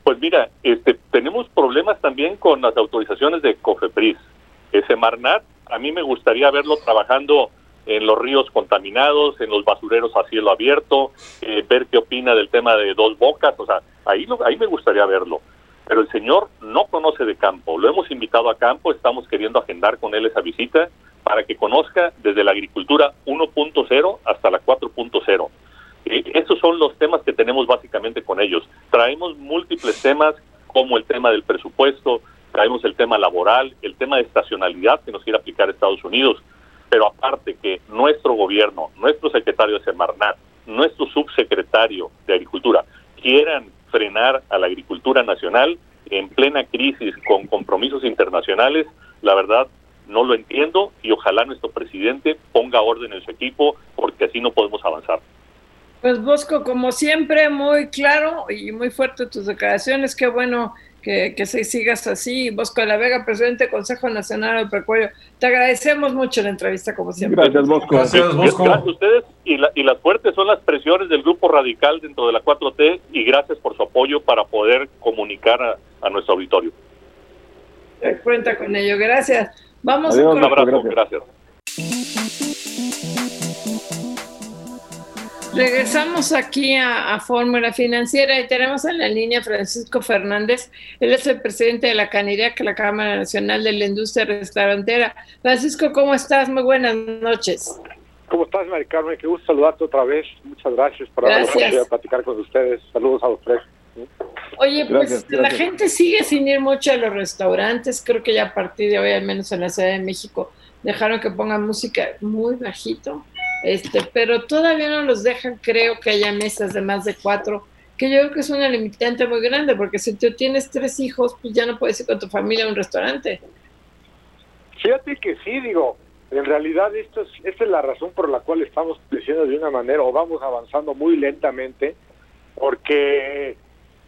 Pues mira, este, tenemos problemas también con las autorizaciones de COFEPRIS. El Semarnat, a mí me gustaría verlo trabajando en los ríos contaminados, en los basureros a cielo abierto, eh, ver qué opina del tema de dos bocas, o sea, ahí, ahí me gustaría verlo pero el señor no conoce de campo. Lo hemos invitado a campo, estamos queriendo agendar con él esa visita para que conozca desde la agricultura 1.0 hasta la 4.0. Eh, esos son los temas que tenemos básicamente con ellos. Traemos múltiples temas como el tema del presupuesto, traemos el tema laboral, el tema de estacionalidad que nos quiere aplicar Estados Unidos, pero aparte que nuestro gobierno, nuestro secretario de Semarnat, nuestro subsecretario de Agricultura quieran frenar a la agricultura nacional en plena crisis con compromisos internacionales, la verdad no lo entiendo y ojalá nuestro presidente ponga orden en su equipo porque así no podemos avanzar. Pues Bosco, como siempre, muy claro y muy fuerte tus declaraciones. Qué bueno que, que se sigas así. Bosco de la Vega, presidente del Consejo Nacional del Pecuario. Te agradecemos mucho la entrevista, como siempre. Gracias, Bosco. Gracias, Bosco. Gracias a ustedes. Y, y las fuertes son las presiones del Grupo Radical dentro de la 4T. Y gracias por su apoyo para poder comunicar a, nuestro auditorio. Cuenta con ello. Gracias. Vamos a un abrazo. gracias. Regresamos aquí a, Fórmula Financiera y tenemos en la línea Francisco Fernández. Él es el presidente de la CANIREC, la Cámara Nacional de la Industria Restaurantera. Francisco, ¿cómo estás? Muy buenas noches. ¿Cómo estás, Mari Carmen? Qué gusto saludarte otra vez. Muchas gracias por haber venido a platicar con ustedes. Saludos a los tres. Oye, pues la gente sigue sin ir mucho a los restaurantes. Creo que ya a partir de hoy, al menos en la Ciudad de México, dejaron que pongan música muy bajito este, pero todavía no los dejan, creo que haya mesas de más de cuatro que yo creo que es una limitante muy grande, porque si tú tienes tres hijos, pues ya no puedes ir con tu familia a un restaurante. Fíjate que sí, digo, en realidad esto es, esta es la razón por la cual estamos creciendo de una manera o vamos avanzando muy lentamente, porque,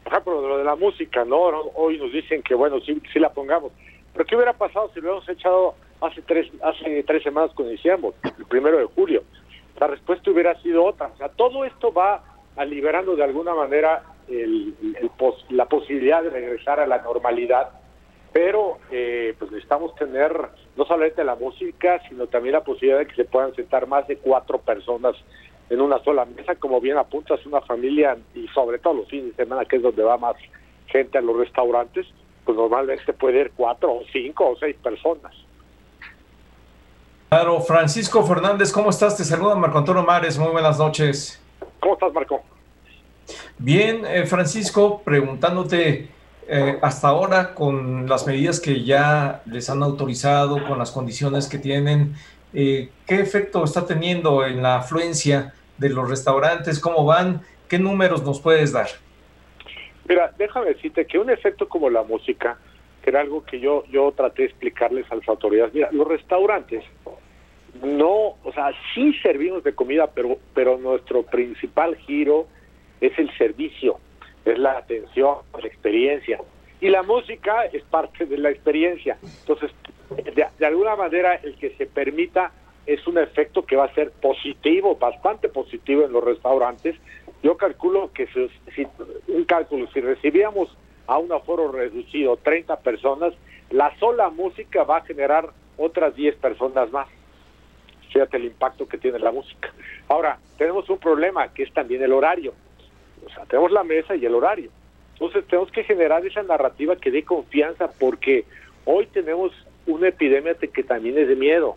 por ejemplo, lo de la música, ¿no? Hoy nos dicen que, bueno, sí, sí la pongamos, pero ¿qué hubiera pasado si lo hubiéramos echado hace tres, hace tres semanas cuando iniciamos, el primero de julio? La respuesta hubiera sido otra. O sea, todo esto va a liberando de alguna manera el, la posibilidad de regresar a la normalidad, pero eh, pues necesitamos tener no solamente la música, sino también la posibilidad de que se puedan sentar más de cuatro personas en una sola mesa, como bien apuntas, una familia y sobre todo los fines de semana, que es donde va más gente a los restaurantes, pues normalmente puede ir cuatro o cinco o seis personas. Claro, Francisco Fernández, ¿cómo estás? Te saluda Marco Antonio Mares, muy buenas noches. ¿Cómo estás, Marco? Bien, eh, Francisco, preguntándote eh, hasta ahora con las medidas que ya les han autorizado, con las condiciones que tienen, eh, ¿qué efecto está teniendo en la afluencia de los restaurantes? ¿Cómo van? ¿Qué números nos puedes dar? Mira, déjame decirte que un efecto como la música, que era algo que yo, yo traté de explicarles a las autoridades, mira, los restaurantes no, o sea, sí servimos de comida, pero, pero nuestro principal giro es el servicio, es la atención, la experiencia. Y la música es parte de la experiencia. Entonces, de, alguna manera, el que se permita es un efecto que va a ser positivo, bastante positivo en los restaurantes. Yo calculo que si, un cálculo, si recibíamos a un aforo reducido 30 personas, la sola música va a generar otras 10 personas más. Fíjate el impacto que tiene la música. Ahora, tenemos un problema que es también el horario. O sea, tenemos la mesa y el horario. Entonces tenemos que generar esa narrativa que dé confianza porque hoy tenemos una epidemia que también es de miedo.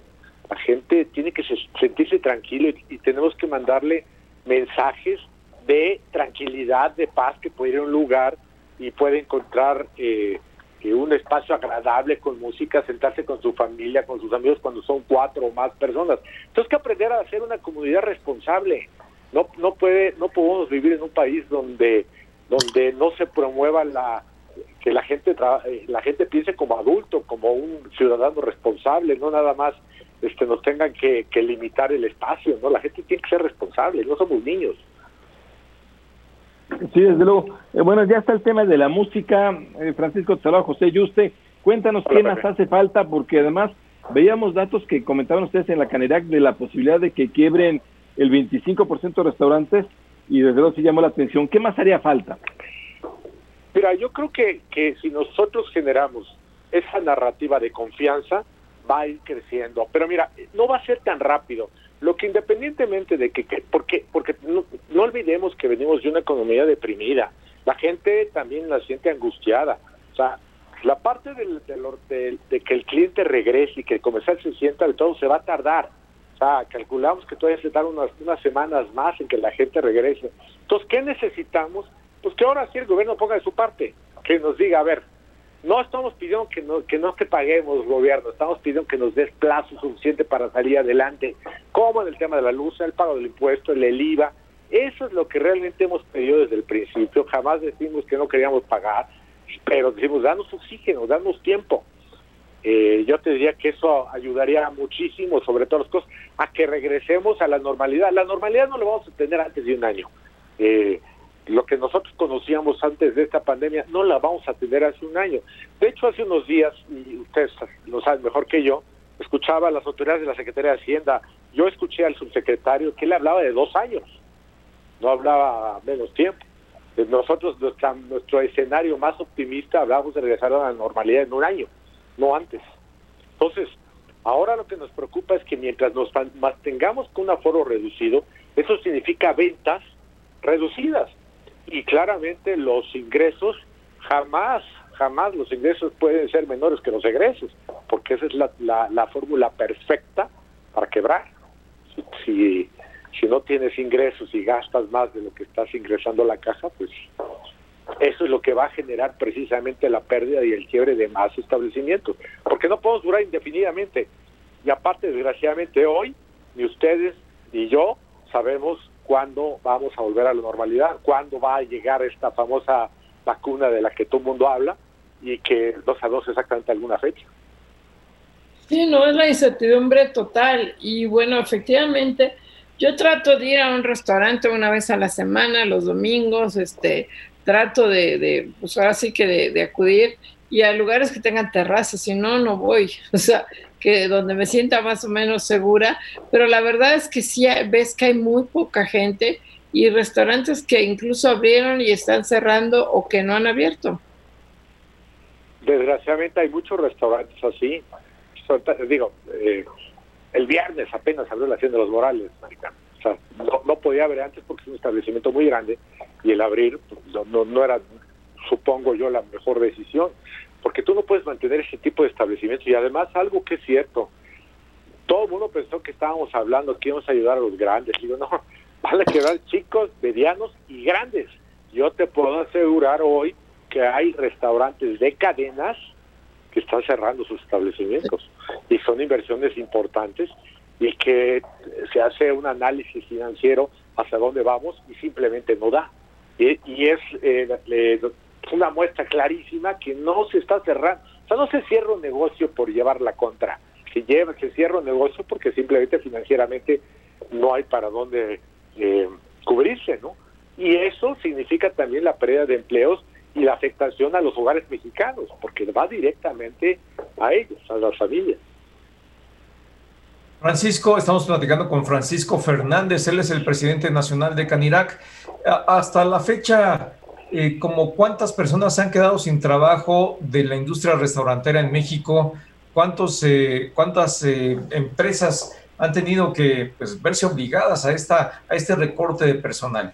La gente tiene que sentirse tranquilo y, tenemos que mandarle mensajes de tranquilidad, de paz, que puede ir a un lugar y puede encontrar eh, un espacio agradable con música, sentarse con su familia, con sus amigos cuando son cuatro o más personas. Entonces que aprender a ser una comunidad responsable. No, no puede, no podemos vivir en un país donde, donde no se promueva la que la gente eh, la gente piense como adulto, como un ciudadano responsable, no nada más este nos tengan que, que limitar el espacio, no la gente tiene que ser responsable, no somos niños. Sí, desde luego. Eh, bueno, ya está el tema de la música. Eh, Francisco Salado, José Yuste, cuéntanos qué más hace falta, porque además veíamos datos que comentaban ustedes en la Canerac de la posibilidad de que quiebren el 25% de restaurantes y desde luego sí llamó la atención. ¿Qué más haría falta? Mira, yo creo que, que si nosotros generamos esa narrativa de confianza, va a ir creciendo. Pero mira, no va a ser tan rápido. Lo que independientemente de que, porque, porque no, olvidemos que venimos de una economía deprimida, la gente también la siente angustiada. O sea, la parte del, de que el cliente regrese y que el comercial se sienta de todo se va a tardar. O sea, calculamos que todavía se dan unas, unas semanas más en que la gente regrese. Entonces, ¿qué necesitamos? Pues que ahora sí el gobierno ponga de su parte, que nos diga, a ver, no estamos pidiendo que no, que no te paguemos, gobierno, estamos pidiendo que nos des plazo suficiente para salir adelante, como en el tema de la luz, el pago del impuesto, el, IVA. Eso es lo que realmente hemos pedido desde el principio. Jamás decimos que no queríamos pagar, pero decimos, danos oxígeno, danos tiempo. Eh, yo te diría que eso ayudaría muchísimo, sobre todas las cosas, a que regresemos a la normalidad. La normalidad no lo vamos a tener antes de un año. Eh, lo que nosotros conocíamos antes de esta pandemia no la vamos a tener hace un año. De hecho, hace unos días, y ustedes lo saben mejor que yo, escuchaba a las autoridades de la Secretaría de Hacienda, yo escuché al subsecretario que él hablaba de dos años, no hablaba menos tiempo. Nosotros, nuestro escenario más optimista, hablábamos de regresar a la normalidad en un año, no antes. Entonces, ahora lo que nos preocupa es que mientras nos mantengamos con un aforo reducido, eso significa ventas reducidas y claramente los ingresos jamás, jamás los ingresos pueden ser menores que los egresos, porque esa es la, la, fórmula perfecta para quebrar. Si, si, no tienes ingresos y gastas más de lo que estás ingresando a la caja, pues eso es lo que va a generar precisamente la pérdida y el quiebre de más establecimientos, porque no podemos durar indefinidamente. Y aparte, desgraciadamente, hoy ni ustedes ni yo sabemos cuándo vamos a volver a la normalidad, cuándo va a llegar esta famosa vacuna de la que todo el mundo habla y que no sabemos exactamente alguna fecha. Sí, no, es la incertidumbre total. Y bueno, efectivamente, yo trato de ir a un restaurante una vez a la semana, los domingos, este, trato de, de pues ahora sí que de, de, acudir y a lugares que tengan terrazas, si no, no voy. O sea, que donde me sienta más o menos segura, pero la verdad es que sí ves que hay muy poca gente y restaurantes que incluso abrieron y están cerrando o que no han abierto. Desgraciadamente hay muchos restaurantes así. Digo, eh, el viernes apenas abrió la Hacienda de los Morales, O sea, no, no, podía haber antes porque es un establecimiento muy grande y el abrir pues, no, no, no era, supongo yo, la mejor decisión porque tú no puedes mantener ese tipo de establecimientos. Y además, algo que es cierto, todo el mundo pensó que estábamos hablando que íbamos a ayudar a los grandes. Digo, no, van a quedar chicos, medianos y grandes. Yo te puedo asegurar hoy que hay restaurantes de cadenas que están cerrando sus establecimientos y son inversiones importantes y que se hace un análisis financiero hacia dónde vamos y simplemente no da. Y, es eh, una muestra clarísima que no se está cerrando, o sea, no se cierra un negocio por llevar la contra, se lleva, se cierra un negocio porque simplemente financieramente no hay para dónde eh, cubrirse, ¿no? Y eso significa también la pérdida de empleos y la afectación a los hogares mexicanos, porque va directamente a ellos, a las familias. Francisco, estamos platicando con Francisco Fernández, él es el presidente nacional de Canirac. Hasta la fecha, eh, como cuántas personas se han quedado sin trabajo de la industria restaurantera en México, cuántos, eh, cuántas eh, empresas han tenido que pues, verse obligadas a, esta, a este recorte de personal.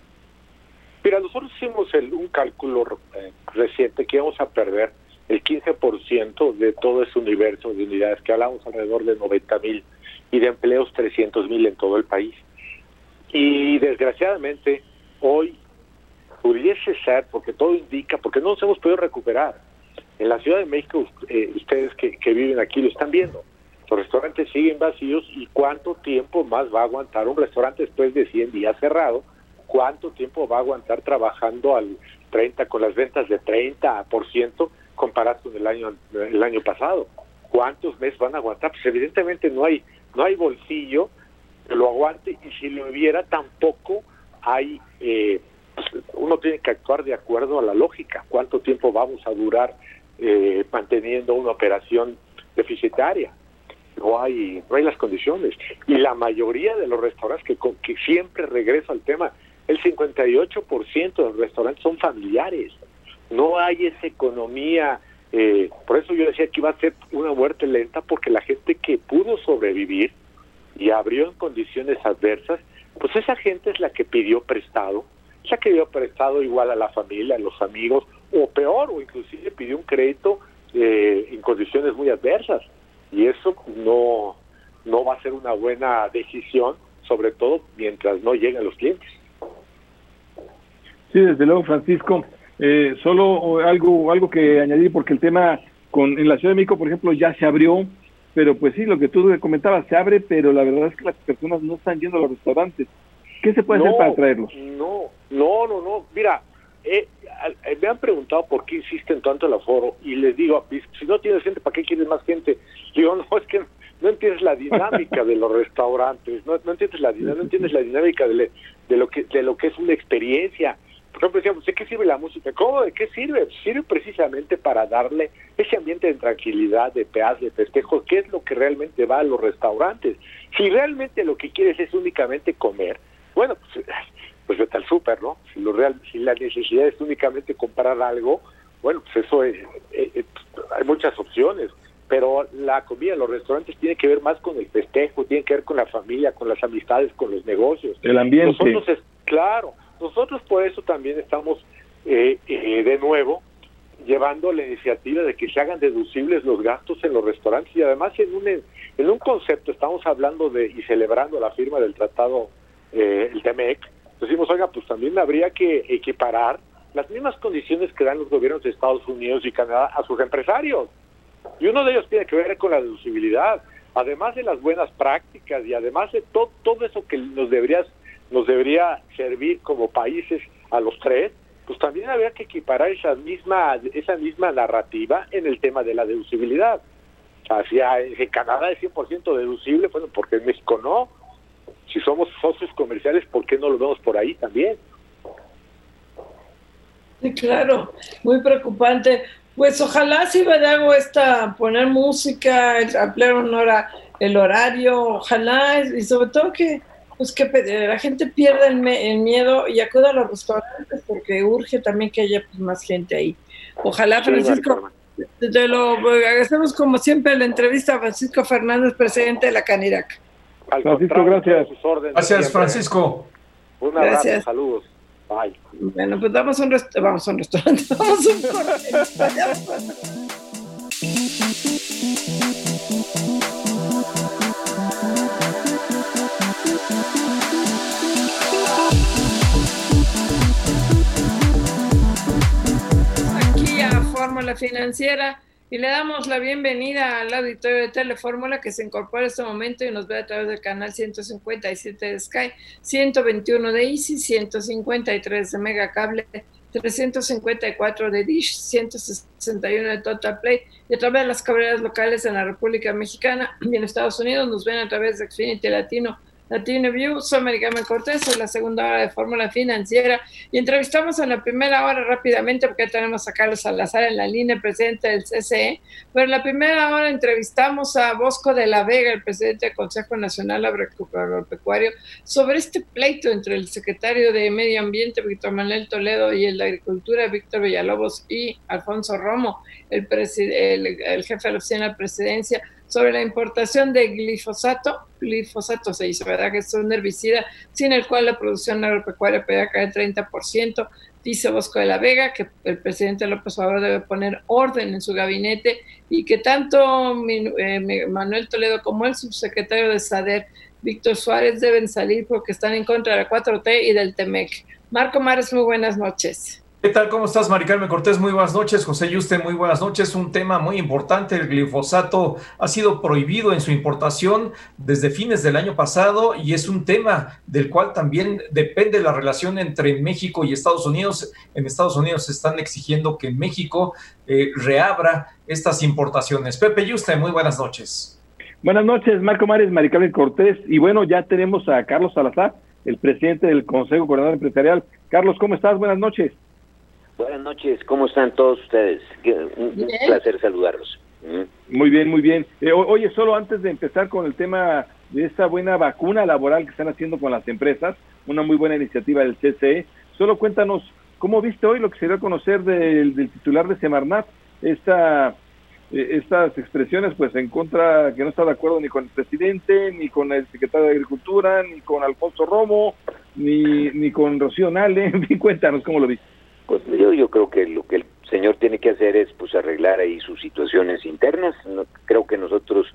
Mira, nosotros hicimos el, un cálculo eh, reciente que íbamos a perder el 15% de todo ese universo de unidades que hablamos alrededor de 90 mil y de empleos 300 mil en todo el país. Y desgraciadamente hoy pudiese ser, porque todo indica, porque no nos hemos podido recuperar. En la Ciudad de México, eh, ustedes que, que viven aquí lo están viendo. Los restaurantes siguen vacíos y cuánto tiempo más va a aguantar un restaurante después de 100 días cerrado, cuánto tiempo va a aguantar trabajando al 30 con las ventas de 30% comparado con el año el año pasado. ¿Cuántos meses van a aguantar? Pues evidentemente no hay no hay bolsillo que lo aguante y si lo hubiera tampoco hay eh, uno tiene que actuar de acuerdo a la lógica. ¿Cuánto tiempo vamos a durar eh, manteniendo una operación deficitaria? No hay, no hay las condiciones. Y la mayoría de los restaurantes, que, que siempre regreso al tema, el 58% de los restaurantes son familiares. No hay esa economía. Eh, por eso yo decía que iba a ser una muerte lenta, porque la gente que pudo sobrevivir y abrió en condiciones adversas, pues esa gente es la que pidió prestado, se ha querido prestado igual a la familia, a los amigos, o peor, o inclusive pidió un crédito eh, en condiciones muy adversas. Y eso no, no va a ser una buena decisión, sobre todo mientras no lleguen los clientes. Sí, desde luego, Francisco. Eh, solo algo, algo que añadir, porque el tema con en la Ciudad de México, por ejemplo, ya se abrió, pero pues sí, lo que tú comentabas, se abre, pero la verdad es que las personas no están yendo a los restaurantes. ¿Qué se puede hacer para traerlos? No, no, no, no. Mira, eh, eh, me han preguntado por qué insisten tanto el aforo y les digo, si no tienes gente, ¿para qué quieres más gente? Digo, no, es que no entiendes la dinámica de los restaurantes, no, no entiendes la no entiendes la dinámica de, de, lo que de lo que es una experiencia. Por ejemplo, decíamos, ¿de qué sirve la música? ¿Cómo? ¿De qué sirve? Sirve precisamente para darle ese ambiente de tranquilidad, de paz, de festejo, que es lo que realmente va a los restaurantes. Si realmente lo que quieres es únicamente comer, bueno, pues, pues vete al súper, ¿no? Si, lo real, si la necesidad es únicamente comprar algo, bueno, pues eso es, eh, eh, hay muchas opciones, pero la comida en los restaurantes tiene que ver más con el festejo, tiene que ver con la familia, con las amistades, con los negocios. El ambiente. Nosotros, es, claro, nosotros por eso también estamos eh, de nuevo llevando la iniciativa de que se hagan deducibles los gastos en los restaurantes y además en un en un concepto estamos hablando de y celebrando la firma del tratado eh, el TMEC, decimos, oiga, pues también habría que equiparar las mismas condiciones que dan los gobiernos de Estados Unidos y Canadá a sus empresarios. Y uno de ellos tiene que ver con la deducibilidad, además de las buenas prácticas y además de todo, todo eso que nos debería nos debería servir como países a los tres, pues también habría que equiparar esa misma, esa misma narrativa en el tema de la deducibilidad. Hacia en Canadá es 100% deducible, bueno, porque en México no. Si somos socios comerciales, ¿por qué no lo vemos por ahí también? Sí, claro, muy preocupante. Pues ojalá si hago esta, poner música, ampliar hora, el horario, ojalá, y sobre todo que pues que la gente pierda el, miedo y acuda a los restaurantes porque urge también que haya pues, más gente ahí. Ojalá, Francisco, te lo agradecemos como siempre la entrevista a Francisco Fernández, presidente de la Canirac. Francisco, gracias. Gracias, Francisco. Un abrazo, gracias. saludos. Bye. Bueno, pues vamos a un, vamos a un restaurante, vamos a un Aquí a Fórmula Financiera y le damos la bienvenida al auditorio de Telefórmula que se incorpora en este momento y nos ve a través del canal 157 de Sky, 121 de Easy, 153 de Megacable, 354 de Dish, 161 de Total Play. Y a través de las cabreras locales en la República Mexicana y en Estados Unidos nos ven a través de Xfinity Latino Latino View, soy Americana Cortés, es la segunda hora de Fórmula Financiera. Y entrevistamos en la primera hora rápidamente porque tenemos a Carlos Salazar en la línea, presidente del CCE, pero en la primera hora entrevistamos a Bosco de la Vega, el presidente del Consejo Nacional Agropecuario, sobre este pleito entre el secretario de Medio Ambiente, Víctor Manuel Toledo, y el de Agricultura, Víctor Villalobos, y Alfonso Romo, el, el jefe de la oficina de presidencia, sobre la importación de glifosato. Glifosato se dice, ¿verdad? Que es un herbicida sin el cual la producción agropecuaria puede caer 30%. Dice Bosco de la Vega que el presidente López Obrador debe poner orden en su gabinete y que tanto eh, Manuel Toledo como el subsecretario de SADER, Víctor Suárez, deben salir porque están en contra de la 4T y del TEMEC. Marco Mares, muy buenas noches. ¿Qué tal? ¿Cómo estás, Maricarmen Cortés? Muy buenas noches. José Yuste, muy buenas noches. Un tema muy importante. El glifosato ha sido prohibido en su importación desde fines del año pasado y es un tema del cual también depende la relación entre México y Estados Unidos. En Estados Unidos están exigiendo que México eh, reabra estas importaciones. Pepe Yuste, muy buenas noches. Buenas noches, Marco Mares, Maricarmen Cortés. Y bueno, ya tenemos a Carlos Salazar, el presidente del Consejo Coordinador Empresarial. Carlos, ¿cómo estás? Buenas noches. Buenas noches, ¿cómo están todos ustedes? Un, placer saludarlos. Muy bien, muy bien. Eh, oye, solo antes de empezar con el tema de esta buena vacuna laboral que están haciendo con las empresas, una muy buena iniciativa del CCE, solo cuéntanos, ¿cómo viste hoy lo que se dio a conocer del, titular de Semarnat? Esta, eh, estas expresiones, pues en contra, que no está de acuerdo ni con el presidente, ni con el secretario de Agricultura, ni con Alfonso Romo, ni, ni con Rocío Nale, en fin, cuéntanos cómo lo viste. Pues yo, yo creo que lo que el señor tiene que hacer es pues arreglar ahí sus situaciones internas. No, creo que nosotros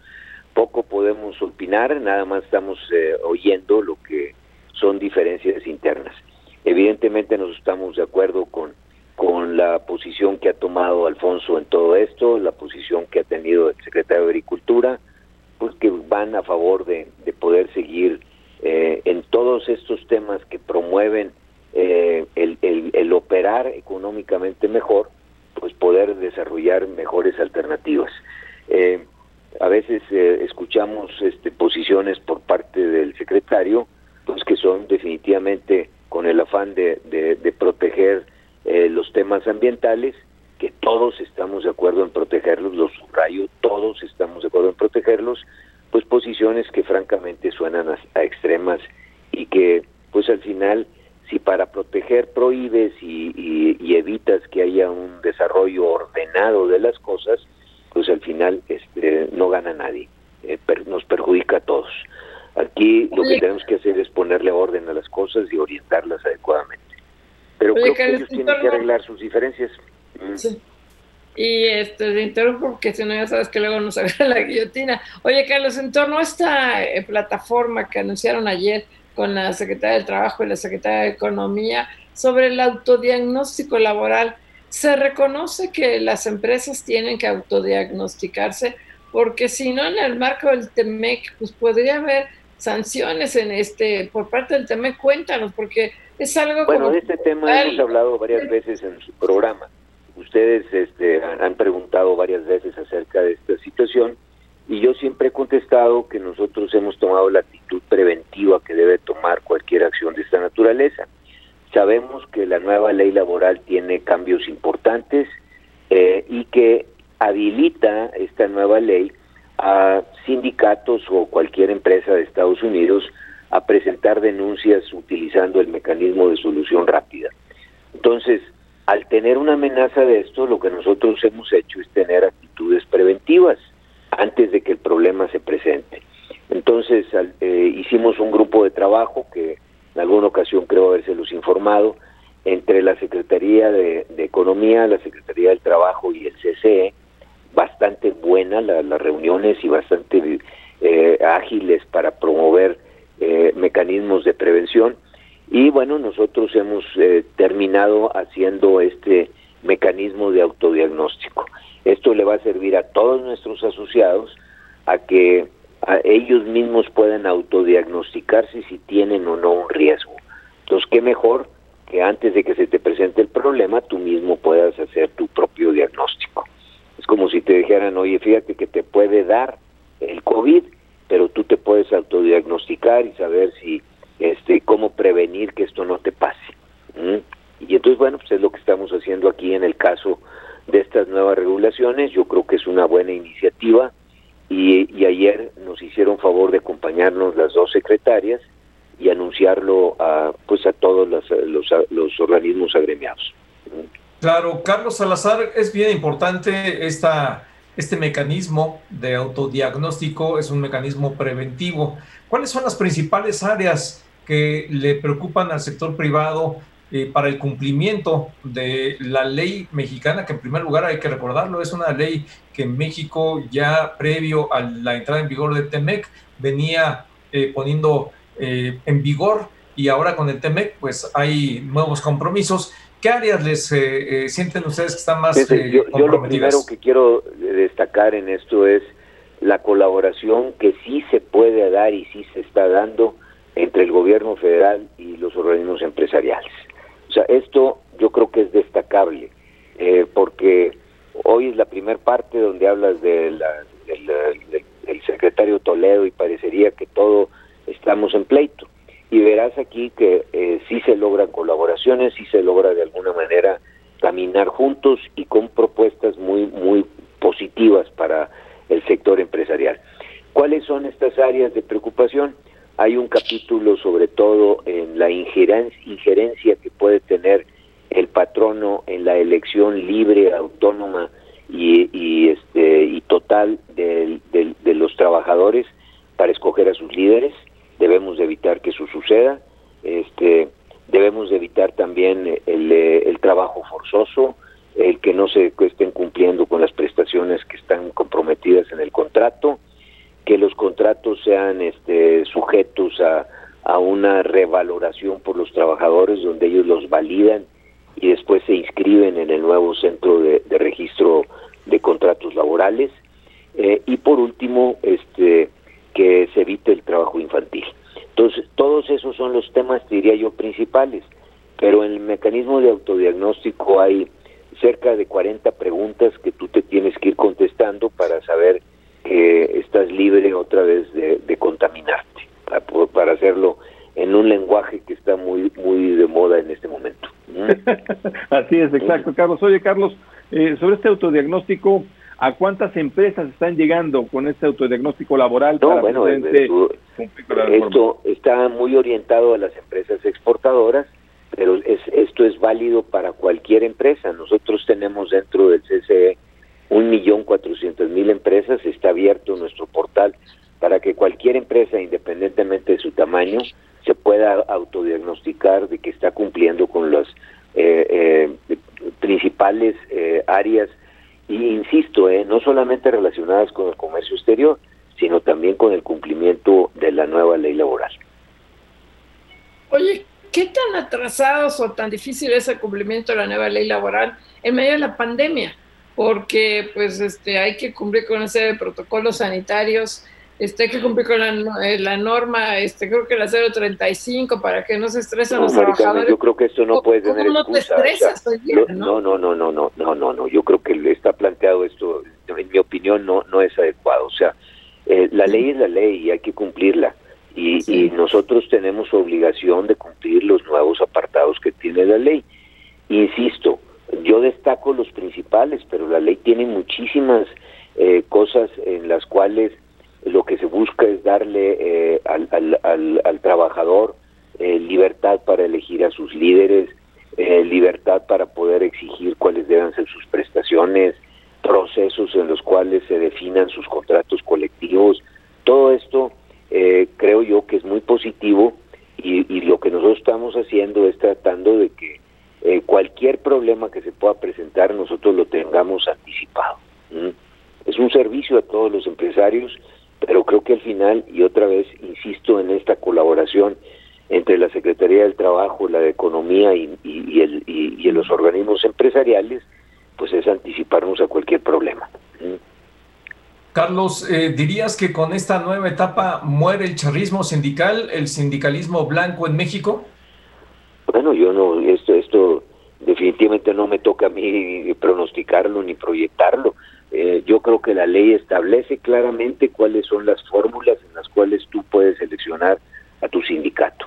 poco podemos opinar, nada más estamos eh, oyendo lo que son diferencias internas. Evidentemente nos estamos de acuerdo con, con la posición que ha tomado Alfonso en todo esto, la posición que ha tenido el secretario de Agricultura, pues que van a favor de, de poder seguir eh, en todos estos temas que promueven eh, el, el, operar económicamente mejor, pues poder desarrollar mejores alternativas. Eh, a veces eh, escuchamos este, posiciones por parte del secretario, pues que son definitivamente con el afán de, de, proteger los temas ambientales, que todos estamos de acuerdo en protegerlos, los subrayo, todos estamos de acuerdo en protegerlos, pues posiciones que francamente suenan a extremas y que pues al final si para proteger prohíbes y, evitas que haya un desarrollo ordenado de las cosas, pues al final este, no gana nadie, eh, nos perjudica a todos. Aquí lo que tenemos que hacer es ponerle orden a las cosas y orientarlas adecuadamente. Pero creo que ellos tienen que arreglar sus diferencias. Mm. Sí. Y este, de interrumpo porque si no ya sabes que luego nos agarra la guillotina. Oye, Carlos, en torno a esta eh, plataforma que anunciaron ayer, con la Secretaría del Trabajo y la Secretaría de Economía sobre el autodiagnóstico laboral. Se reconoce que las empresas tienen que autodiagnosticarse porque si no en el marco del TEMEC pues podría haber sanciones en este por parte del tema. Cuéntanos, porque es algo bueno, de este tema hemos hablado varias veces en su programa. Ustedes este, han preguntado varias veces acerca de esta situación y yo siempre he contestado que nosotros hemos tomado la actitud preventiva que debe tomar cualquier acción de esta naturaleza. Sabemos que la nueva ley laboral tiene cambios importantes eh, y que habilita esta nueva ley a sindicatos o cualquier empresa de Estados Unidos a presentar denuncias utilizando el mecanismo de solución rápida. Entonces, al tener una amenaza de esto, lo que nosotros hemos hecho es tener actitudes preventivas antes de que el problema se presente. Entonces eh, hicimos un grupo de trabajo que en alguna ocasión creo habérselos informado entre la Secretaría de, Economía, la Secretaría del Trabajo y el CCE, bastante buena las reuniones y bastante eh, ágiles para promover eh, mecanismos de prevención. Y bueno, nosotros hemos terminado haciendo este mecanismo de autodiagnóstico. Esto le va a servir a todos nuestros asociados a que ellos mismos puedan autodiagnosticarse si tienen o no un riesgo. Entonces, qué mejor que antes de que se te presente el problema, tú mismo puedas hacer tu propio diagnóstico. Es como si te dijeran, oye, fíjate que te puede dar el COVID, pero tú te puedes autodiagnosticar y saber si, este, cómo prevenir que esto no te pase. Y entonces, bueno, pues es lo que estamos haciendo aquí en el caso de estas nuevas regulaciones. Yo creo que es una buena iniciativa y, ayer nos hicieron favor de acompañarnos las dos secretarias y anunciarlo a pues a todos los, los, organismos agremiados. Claro, Carlos Salazar, es bien importante esta, este mecanismo de autodiagnóstico, es un mecanismo preventivo. ¿Cuáles son las principales áreas que le preocupan al sector privado eh, para el cumplimiento de la ley mexicana, que en primer lugar hay que recordarlo, es una ley que en México ya previo a la entrada en vigor del TEMEC venía eh, poniendo eh, en vigor y ahora con el TEMEC pues hay nuevos compromisos. ¿Qué áreas les sienten ustedes que están más yo, yo lo primero que quiero destacar en esto es la colaboración que sí se puede dar y sí se está dando entre el gobierno federal y los organismos empresariales. O sea, esto yo creo que es destacable, eh, porque hoy es la primera parte donde hablas de del, secretario Toledo y parecería que todo estamos en pleito. Y verás aquí que eh, sí se logran colaboraciones, sí se logra de alguna manera caminar juntos y con propuestas muy, muy positivas para el sector empresarial. ¿Cuáles son estas áreas de preocupación? Hay un capítulo sobre todo en la injerencia, que puede tener el patrono en la elección libre, autónoma y, este, y total de, los trabajadores para escoger a sus líderes. Debemos de evitar que eso suceda. Este, debemos de evitar también el trabajo forzoso, el que no se estén cumpliendo con las prestaciones que están comprometidas en el contrato que los contratos sean este, sujetos a, una revaloración por los trabajadores donde ellos los validan y después se inscriben en el nuevo centro de, registro de contratos laborales. Eh, y por último este que se evite el trabajo infantil. Entonces todos esos son los temas diría yo principales pero en el mecanismo de autodiagnóstico hay cerca de 40 preguntas que tú te tienes que ir contestando para saber que estás libre otra vez de, contaminarte, para, hacerlo en un lenguaje que está muy muy de moda en este momento. Así es, exacto, Carlos. Oye, Carlos, eh, sobre este autodiagnóstico, ¿a cuántas empresas están llegando con este autodiagnóstico laboral? No, bueno, esto está muy orientado a las empresas exportadoras, pero es, esto es válido para cualquier empresa. Nosotros tenemos dentro del CCE un millón cuatrocientos mil empresas, está abierto nuestro portal para que cualquier empresa, independientemente de su tamaño, se pueda autodiagnosticar de que está cumpliendo con las eh, eh, principales eh, áreas, y insisto, no solamente relacionadas con el comercio exterior, sino también con el cumplimiento de la nueva ley laboral. Oye, ¿qué tan atrasados o tan difícil es el cumplimiento de la nueva ley laboral en medio de la pandemia? Porque pues este, hay que cumplir con ese protocolos sanitarios este, hay que cumplir con la, eh, la, norma, este, creo que la 035 para que no se estresen los trabajadores. Yo creo que esto no puede tener ¿Cómo no te estresas? no, no, no, no, no, no, no, no, yo creo que está planteado esto, en mi opinión, no, no es adecuado. O sea, eh, la ley es la ley y hay que cumplirla. Y, y nosotros tenemos obligación de cumplir los nuevos apartados que tiene la ley. Insisto, yo destaco los principales, pero la ley tiene muchísimas eh, cosas en las cuales lo que se busca es darle eh, al, al, al, trabajador eh, libertad para elegir a sus líderes, libertad para poder exigir cuáles deben ser sus prestaciones, procesos en los cuales se definan sus contratos colectivos. Todo esto creo yo que es muy positivo y, y lo que nosotros estamos haciendo es tratando de que eh, cualquier problema que se pueda presentar nosotros lo tengamos anticipado. Es un servicio a todos los empresarios, pero creo que al final, y otra vez insisto en esta colaboración entre la Secretaría del Trabajo, la de Economía y, el, y, los organismos empresariales, pues es anticiparnos a cualquier problema. Carlos, eh, ¿dirías que con esta nueva etapa muere el charrismo sindical, el sindicalismo blanco en México? Bueno, yo no, esto definitivamente no me toca a mí pronosticarlo ni proyectarlo. Eh, yo creo que la ley establece claramente cuáles son las fórmulas en las cuales tú puedes seleccionar a tu sindicato.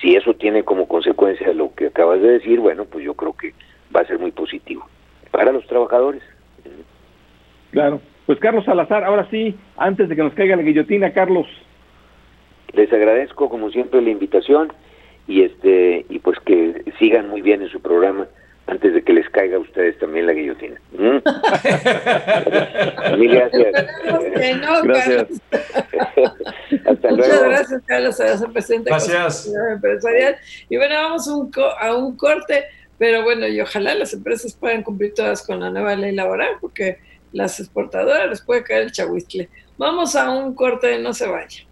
Si eso tiene como consecuencia lo que acabas de decir, bueno, pues yo creo que va a ser muy positivo para los trabajadores. Claro. Pues Carlos Salazar, ahora sí, antes de que nos caiga la guillotina, Carlos. Les agradezco como siempre la invitación y este y pues que sigan muy bien en su programa antes de que les caiga a ustedes también la guillotina. ¿Mm? Mil gracias. gracias. Hasta Muchas luego. gracias, Carlos, a presidente Gracias. empresarial. Y bueno, vamos un a un corte, pero bueno, y ojalá las empresas puedan cumplir todas con la nueva ley laboral, porque las exportadoras les puede caer el chahuistle. Vamos a un corte, no se vaya.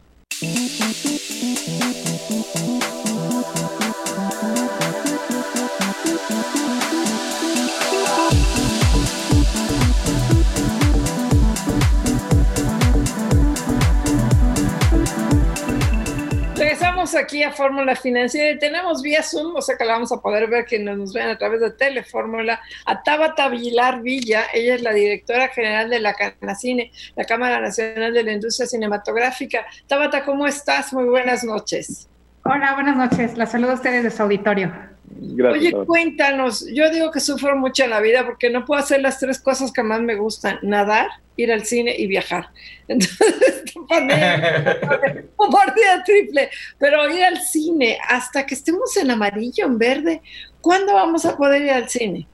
Aquí a Fórmula Financiera y tenemos vía Zoom, o sea que la vamos a poder ver quienes nos ven a través de Telefórmula, a Tabata Vilar Villa, ella es la directora general de la Canacine, la Cámara Nacional de la Industria Cinematográfica. Tabata, ¿cómo estás? Muy buenas noches. Hola, buenas noches. La saludo a ustedes de su auditorio. Gracias. Oye, cuéntanos, yo digo que sufro mucho en la vida porque no puedo hacer las tres cosas que más me gustan, nadar, ir al cine y viajar. Entonces, un partida triple, pero ir al cine hasta que estemos en amarillo, en verde, ¿cuándo vamos a poder ir al cine?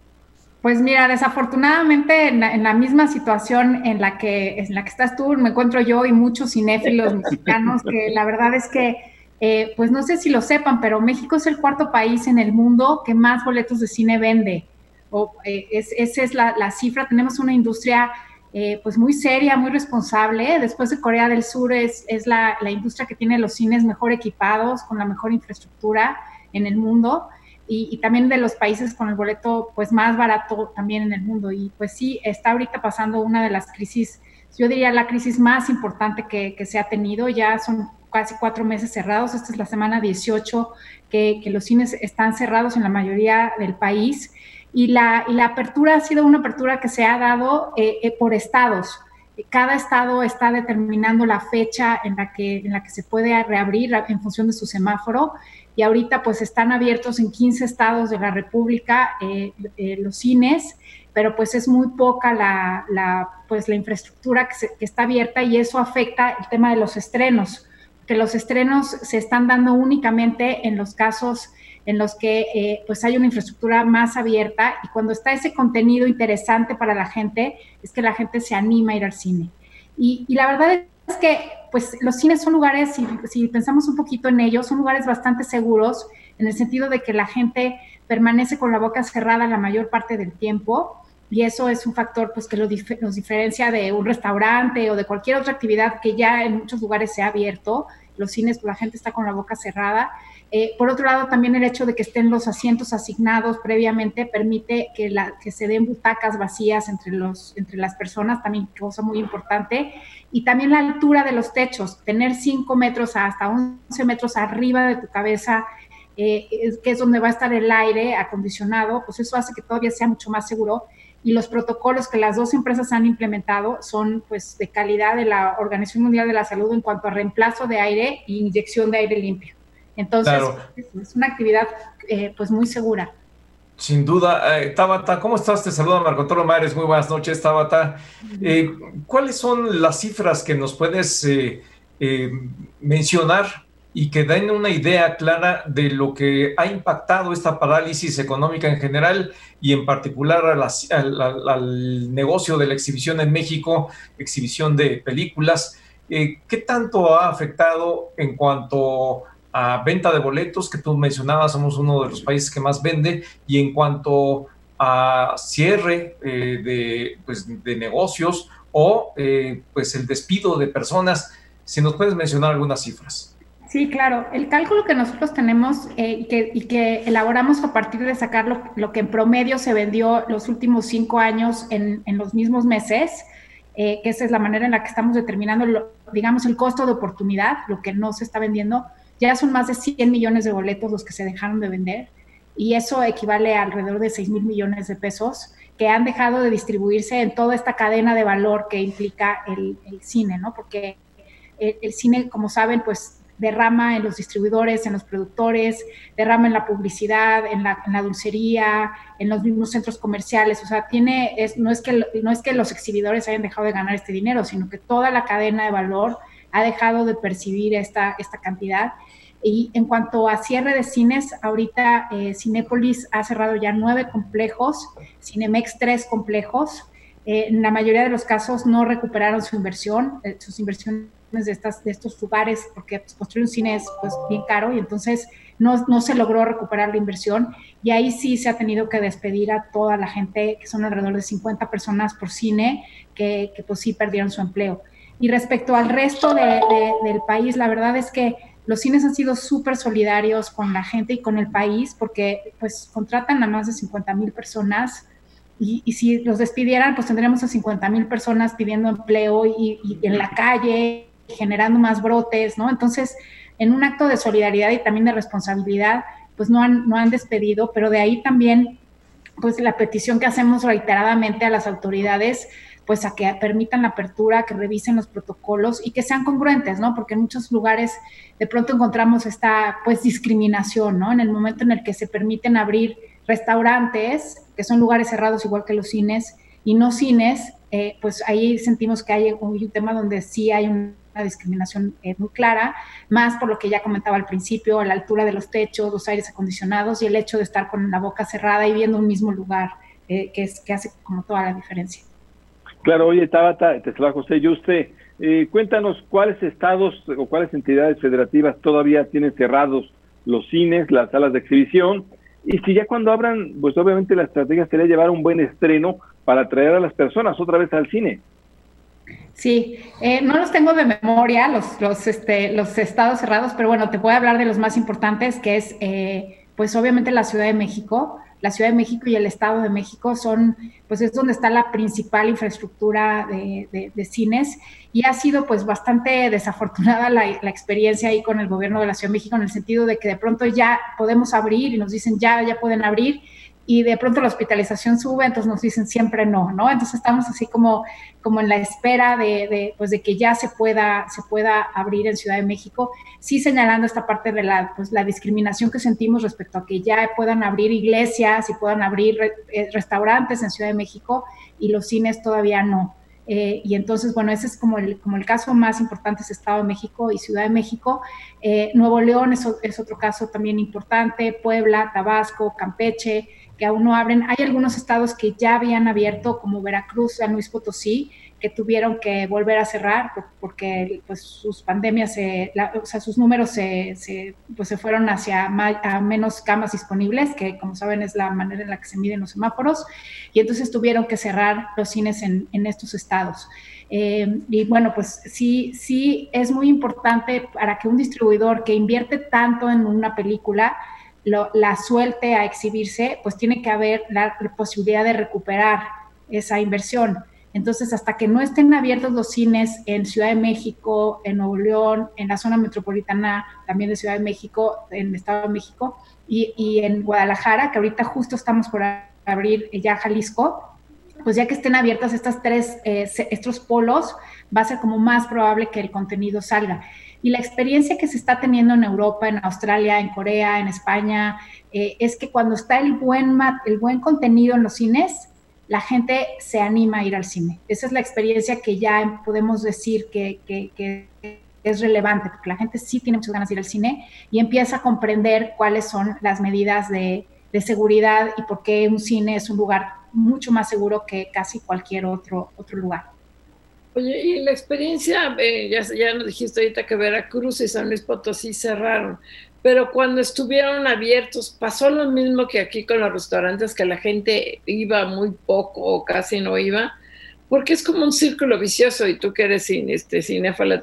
Pues mira, desafortunadamente en la, en la, misma situación en la que en la que estás tú, me encuentro yo y muchos cinéfilos mexicanos que la verdad es que eh, pues no sé si lo sepan, pero México es el cuarto país en el mundo que más boletos de cine vende. O, eh, es, esa es la, cifra. Tenemos una industria eh, pues muy seria, muy responsable. Después de Corea del Sur es, la, industria que tiene los cines mejor equipados, con la mejor infraestructura en el mundo. Y, y, también de los países con el boleto pues más barato también en el mundo. Y pues sí, está ahorita pasando una de las crisis, yo diría la crisis más importante que, que se ha tenido. Ya son casi cuatro meses cerrados. Esta es la semana 18 que, que, los cines están cerrados en la mayoría del país. Y la, y la apertura ha sido una apertura que se ha dado eh, eh, por estados. Cada estado está determinando la fecha en la, que, en la que se puede reabrir en función de su semáforo. Y ahorita pues están abiertos en 15 estados de la República eh, los cines, pero pues es muy poca la, la pues, la infraestructura que, se, que está abierta y eso afecta el tema de los estrenos que los estrenos se están dando únicamente en los casos en los que eh, pues hay una infraestructura más abierta y cuando está ese contenido interesante para la gente es que la gente se anima a ir al cine. Y, y la verdad es que pues los cines son lugares, si, si, pensamos un poquito en ellos, son lugares bastante seguros en el sentido de que la gente permanece con la boca cerrada la mayor parte del tiempo y eso es un factor pues que lo dif nos diferencia de un restaurante o de cualquier otra actividad que ya en muchos lugares se ha abierto, los cines la gente está con la boca cerrada Eh, por otro lado, también el hecho de que estén los asientos asignados previamente permite que, la, que se den butacas vacías entre, los, entre las personas, también cosa muy importante. Y también la altura de los techos, tener 5 metros hasta 11 metros arriba de tu cabeza, eh, que es donde va a estar el aire acondicionado, pues eso hace que todavía sea mucho más seguro. Y los protocolos que las dos empresas han implementado son pues de calidad de la Organización Mundial de la Salud en cuanto a reemplazo de aire e inyección de aire limpio. Entonces, es, una actividad eh, pues muy segura. Sin duda. Eh, Tabata, ¿cómo estás? Te saluda Marco Antonio Mares. Muy buenas noches, Tabata. Eh, ¿Cuáles son las cifras que nos puedes mencionar y que den una idea clara de lo que ha impactado esta parálisis económica en general y en particular al, negocio de la exhibición en México, exhibición de películas? ¿Qué tanto ha afectado en cuanto a venta de boletos, que tú mencionabas, somos uno de los países que más vende, y en cuanto a cierre eh, de, pues, de, negocios o eh, pues el despido de personas, si nos puedes mencionar algunas cifras. Sí, claro. El cálculo que nosotros tenemos eh, y que elaboramos a partir de sacar lo, que en promedio se vendió los últimos cinco años en, los mismos meses, que esa es la manera en la que estamos determinando, digamos, el costo de oportunidad, lo que no se está vendiendo, ya son más de 100 millones de boletos los que se dejaron de vender y eso equivale a alrededor de 6 mil millones de pesos que han dejado de distribuirse en toda esta cadena de valor que implica el, cine, ¿no? Porque el, cine, como saben, pues derrama en los distribuidores, en los productores, derrama en la publicidad, en la, dulcería, en los mismos centros comerciales. O sea, tiene, es, no, es que, no es que los exhibidores hayan dejado de ganar este dinero, sino que toda la cadena de valor ha dejado de percibir esta, esta cantidad. Y en cuanto a cierre de cines, ahorita eh, Cinépolis ha cerrado ya nueve complejos, Cinemex tres complejos. Eh, en la mayoría de los casos no recuperaron su inversión, eh, sus inversiones de, estas, de estos lugares, porque pues, construir un cine es pues, bien caro y entonces no, no, se logró recuperar la inversión. Y ahí sí se ha tenido que despedir a toda la gente, que son alrededor de 50 personas por cine, que, que pues sí perdieron su empleo. Y respecto al resto del país, la verdad es que los cines han sido súper solidarios con la gente y con el país porque pues contratan a más de 50 mil personas y, si los despidieran pues tendríamos a 50 mil personas pidiendo empleo y, y, en la calle generando más brotes, ¿no? Entonces, en un acto de solidaridad y también de responsabilidad, pues no han, no han despedido, pero de ahí también pues la petición que hacemos reiteradamente a las autoridades pues a que permitan la apertura, que revisen los protocolos y que sean congruentes, ¿no? Porque en muchos lugares de pronto encontramos esta pues discriminación, ¿no? En el momento en el que se permiten abrir restaurantes, que son lugares cerrados igual que los cines, y no cines, eh, pues ahí sentimos que hay un tema donde sí hay una discriminación eh, muy clara, más por lo que ya comentaba al principio, la altura de los techos, los aires acondicionados y el hecho de estar con la boca cerrada y viendo un mismo lugar, eh, que, es, que hace como toda la diferencia. Claro, oye, Tabata, te saluda José Yuste. Eh, cuéntanos cuáles estados o cuáles entidades federativas todavía tienen cerrados los cines, las salas de exhibición, y si ya cuando abran, pues obviamente la estrategia sería llevar un buen estreno para traer a las personas otra vez al cine. Sí, eh, no los tengo de memoria, los, los, este, los estados cerrados, pero bueno, te a hablar de los más importantes, que es, eh, pues obviamente la Ciudad de México, la Ciudad de México y el Estado de México son, pues es donde está la principal infraestructura de, cines y ha sido pues bastante desafortunada la, la, experiencia ahí con el gobierno de la Ciudad de México en el sentido de que de pronto ya podemos abrir y nos dicen ya, ya pueden abrir y de pronto la hospitalización sube, entonces nos dicen siempre no, ¿no? Entonces estamos así como, como en la espera de, pues de que ya se pueda, se pueda abrir en Ciudad de México, sí señalando esta parte de la, pues la discriminación que sentimos respecto a que ya puedan abrir iglesias y puedan abrir eh, restaurantes en Ciudad de México y los cines todavía no. Eh, y entonces, bueno, ese es como el, como el caso más importante, es Estado de México y Ciudad de México. Eh, Nuevo León es, otro caso también importante, Puebla, Tabasco, Campeche, que aún no abren. Hay algunos estados que ya habían abierto, como Veracruz, San Luis Potosí, que tuvieron que volver a cerrar porque pues, sus pandemias, se, o sea, sus números se, se, pues, se fueron hacia menos camas disponibles, que como saben es la manera en la que se miden los semáforos, y entonces tuvieron que cerrar los cines en, en estos estados. Eh, y bueno, pues sí, sí es muy importante para que un distribuidor que invierte tanto en una película, la suelte a exhibirse, pues tiene que haber la posibilidad de recuperar esa inversión. Entonces, hasta que no estén abiertos los cines en Ciudad de México, en Nuevo León, en la zona metropolitana también de Ciudad de México, en el Estado de México y, en Guadalajara, que ahorita justo estamos por abrir ya Jalisco, pues ya que estén abiertas estas tres, eh, estos polos, va a ser como más probable que el contenido salga. Y la experiencia que se está teniendo en Europa, en Australia, en Corea, en España, eh, es que cuando está el buen, el buen contenido en los cines, la gente se anima a ir al cine. Esa es la experiencia que ya podemos decir que, es relevante, porque la gente sí tiene muchas ganas de ir al cine y empieza a comprender cuáles son las medidas de, seguridad y por qué un cine es un lugar mucho más seguro que casi cualquier otro, otro lugar. Oye, y la experiencia, eh, ya, ya nos dijiste ahorita que Veracruz y San Luis Potosí cerraron, pero cuando estuvieron abiertos pasó lo mismo que aquí con los restaurantes, que la gente iba muy poco o casi no iba, porque es como un círculo vicioso y tú que eres cine, este,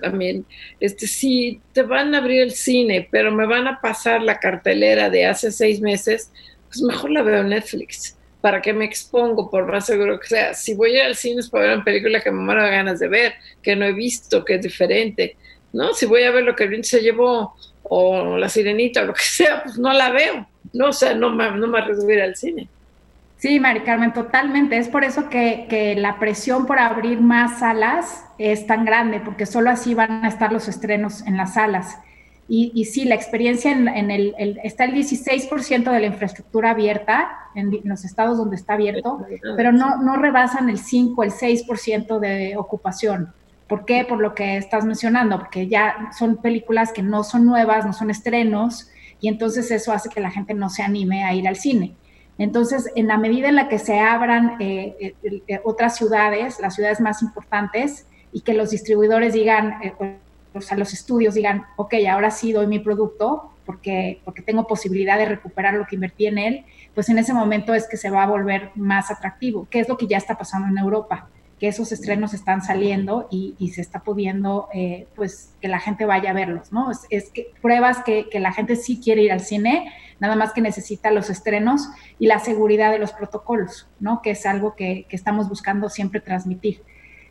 también, este, si te van a abrir el cine, pero me van a pasar la cartelera de hace seis meses, pues mejor la veo en Netflix. ¿Para que me expongo? Por más seguro que sea. Si voy a ir al cine es para ver una película que me muero ganas de ver, que no he visto, que es diferente. ¿no? Si voy a ver lo que el viento se llevó o la sirenita o lo que sea, pues no la veo, ¿no? O sea, no me, no me arriesgo al cine. Sí, Mari Carmen, totalmente. Es por eso que, que, la presión por abrir más salas es tan grande, porque solo así van a estar los estrenos en las salas. Y, y sí, la experiencia en, en el, está el 16% de la infraestructura abierta en, en, los estados donde está abierto, pero no, no rebasan el 5, el 6% de ocupación. ¿Por qué? Por lo que estás mencionando, porque ya son películas que no son nuevas, no son estrenos, y entonces eso hace que la gente no se anime a ir al cine. Entonces, en la medida en la que se abran eh, eh, eh, otras ciudades, las ciudades más importantes, y que los distribuidores digan, o sea, los estudios digan, ok, ahora sí doy mi producto porque, porque tengo posibilidad de recuperar lo que invertí en él, pues en ese momento es que se va a volver más atractivo, que es lo que ya está pasando en Europa que esos estrenos están saliendo y, se está pudiendo, eh, pues, que la gente vaya a verlos, ¿no? Es, que pruebas que, la gente sí quiere ir al cine, nada más que necesita los estrenos y la seguridad de los protocolos, ¿no? Que es algo que, estamos buscando siempre transmitir.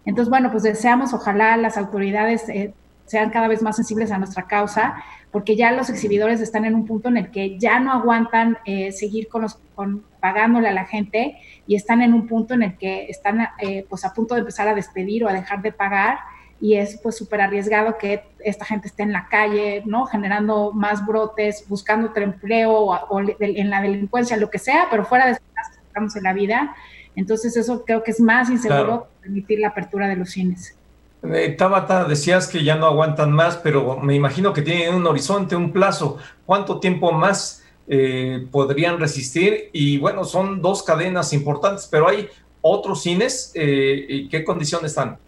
Entonces, bueno, pues deseamos, ojalá las autoridades eh, sean cada vez más sensibles a nuestra causa, porque ya los exhibidores están en un punto en el que ya no aguantan eh, seguir con los, con, pagándole a la gente y están en un punto en el que están eh, pues a punto de empezar a despedir o a dejar de pagar y es pues súper arriesgado que esta gente esté en la calle, ¿no? Generando más brotes, buscando otro empleo o, en la delincuencia, lo que sea, pero fuera de estamos en la vida. Entonces eso creo que es más inseguro permitir la apertura de los cines. Eh, Tabata, decías que ya no aguantan más, pero me imagino que tienen un horizonte, un plazo. ¿Cuánto tiempo más eh, podrían resistir? Y bueno, son dos cadenas importantes, pero hay otros cines. Eh, ¿Y qué condiciones están?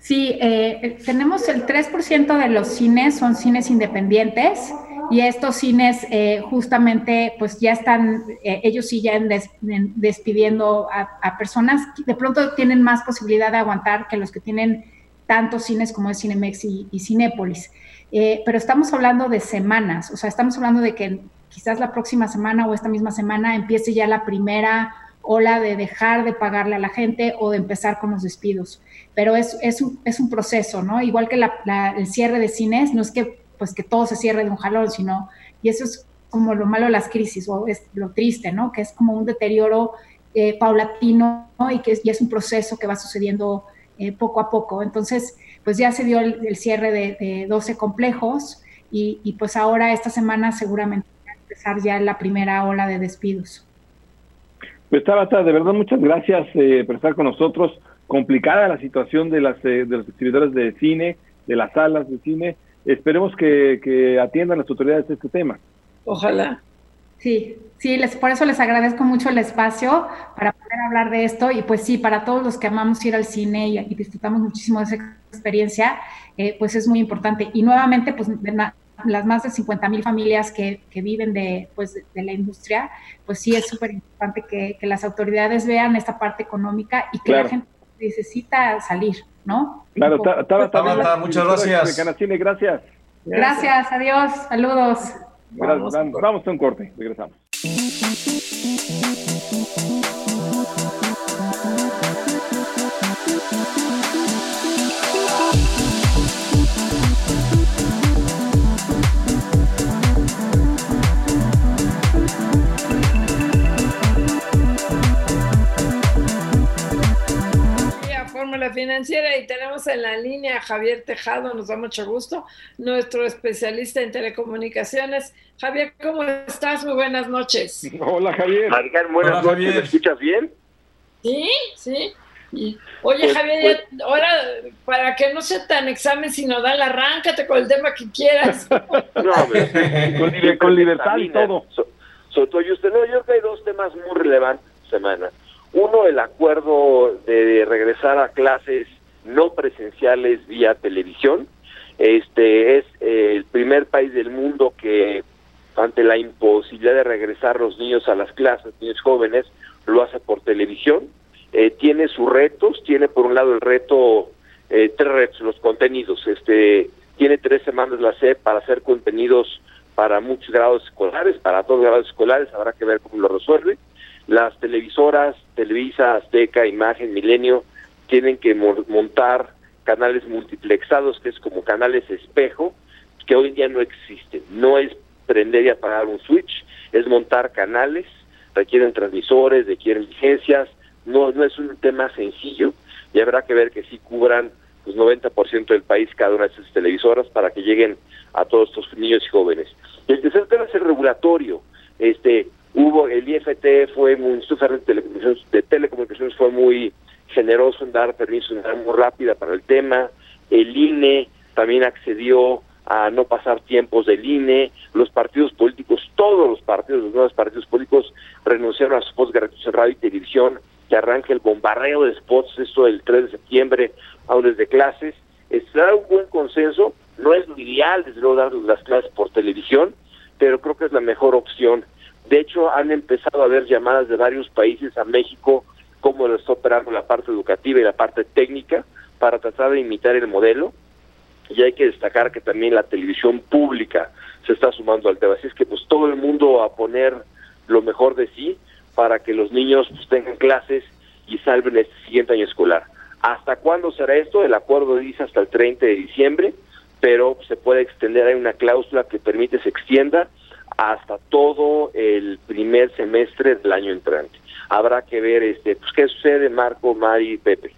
Sí, tenemos el 3% de los cines son cines independientes y estos cines justamente pues ya están, ellos sí ya despidiendo a, personas de pronto tienen más posibilidad de aguantar que los que tienen tantos cines como es Cinemex y, Cinépolis. Eh, pero estamos hablando de semanas, o sea, estamos hablando de que quizás la próxima semana o esta misma semana empiece ya la primera ola de dejar de pagarle a la gente o de empezar con los despidos. Pero es, es, un, es un, proceso, ¿no? Igual que el cierre de cines, no es que pues que todo se cierre de un jalón, sino, y eso es como lo malo de las crisis, o es lo triste, ¿no? Que es como un deterioro eh, paulatino y que es, y es un proceso que va sucediendo eh, poco a poco. Entonces, pues ya se dio el, cierre de, 12 complejos y, pues ahora esta semana seguramente va a empezar ya la primera ola de despidos. Pues Tabata, de verdad muchas gracias eh, por estar con nosotros. Complicada la situación de las eh, de los exhibidores de cine, de las salas de cine. Esperemos que, que atiendan las autoridades este tema. Ojalá. Sí, sí, les, por eso les agradezco mucho el espacio para poder hablar de esto y pues sí, para todos los que amamos ir al cine y, disfrutamos muchísimo de esa experiencia, eh, pues es muy importante. Y nuevamente, pues las más de 50 mil familias que, viven de, pues, de la industria, pues sí es súper importante que, las autoridades vean esta parte económica y que la gente necesita salir, ¿no? Claro, Tabata, muchas gracias. gracias. Gracias, adiós, saludos. Vamos, vamos a un corte, regresamos. Financiera y tenemos en la línea a Javier Tejado, nos da mucho gusto, nuestro especialista en telecomunicaciones. Javier, ¿cómo estás? Muy buenas noches. Hola, Javier. buenas noches. ¿Me escuchas bien? Sí, sí. oye, pues, Javier, pues ahora, para que no sea tan examen sinodal, arráncate con el tema que quieras. no, con, libertad y todo. So, usted, no, yo creo que hay dos temas muy relevantes semana. Uno, el acuerdo de regresar a clases no presenciales vía televisión. Este es eh, el primer país del mundo que ante la imposibilidad de regresar los niños a las clases, niños jóvenes, lo hace por televisión. Eh, tiene sus retos, tiene por un lado el reto, eh, tres retos, los contenidos. Este tiene tres semanas la SEP para hacer contenidos para muchos grados escolares, para todos los grados escolares, habrá que ver cómo lo resuelve. Las televisoras, Televisa, Azteca, Imagen, Milenio, tienen que montar canales multiplexados, que es como canales espejo, que hoy en día no existen. No es prender y apagar un switch, es montar canales, requieren transmisores, requieren licencias, no, no es un tema sencillo y habrá que ver que sí cubran pues 90% del país cada una de esas televisoras para que lleguen a todos estos niños y jóvenes. El tercer tema es el regulatorio. Este, hubo el IFT fue muy de telecomunicaciones, de telecomunicaciones fue muy generoso en dar permiso en dar muy rápida para el tema. El INE también accedió a no pasar tiempos del INE los partidos políticos todos los partidos los nuevos partidos políticos renunciaron a spots gratuitos en radio y televisión. Que arranque el bombardeo de spots esto del 3 de septiembre aulas de clases. Está un buen consenso no es lo ideal desde luego dar las clases por televisión pero creo que es la mejor opción de hecho, han empezado a haber llamadas de varios países a México, cómo lo está operando la parte educativa y la parte técnica, para tratar de imitar el modelo. Y hay que destacar que también la televisión pública se está sumando al tema. Así es que pues todo el mundo a poner lo mejor de sí para que los niños pues, tengan clases y salven este siguiente año escolar. ¿Hasta cuándo será esto? El acuerdo dice hasta el 30 de diciembre, pero se puede extender, hay una cláusula que permite se extienda hasta todo el primer semestre del año entrante. Habrá que ver este, pues, qué sucede, Marco, Mari y Pepe.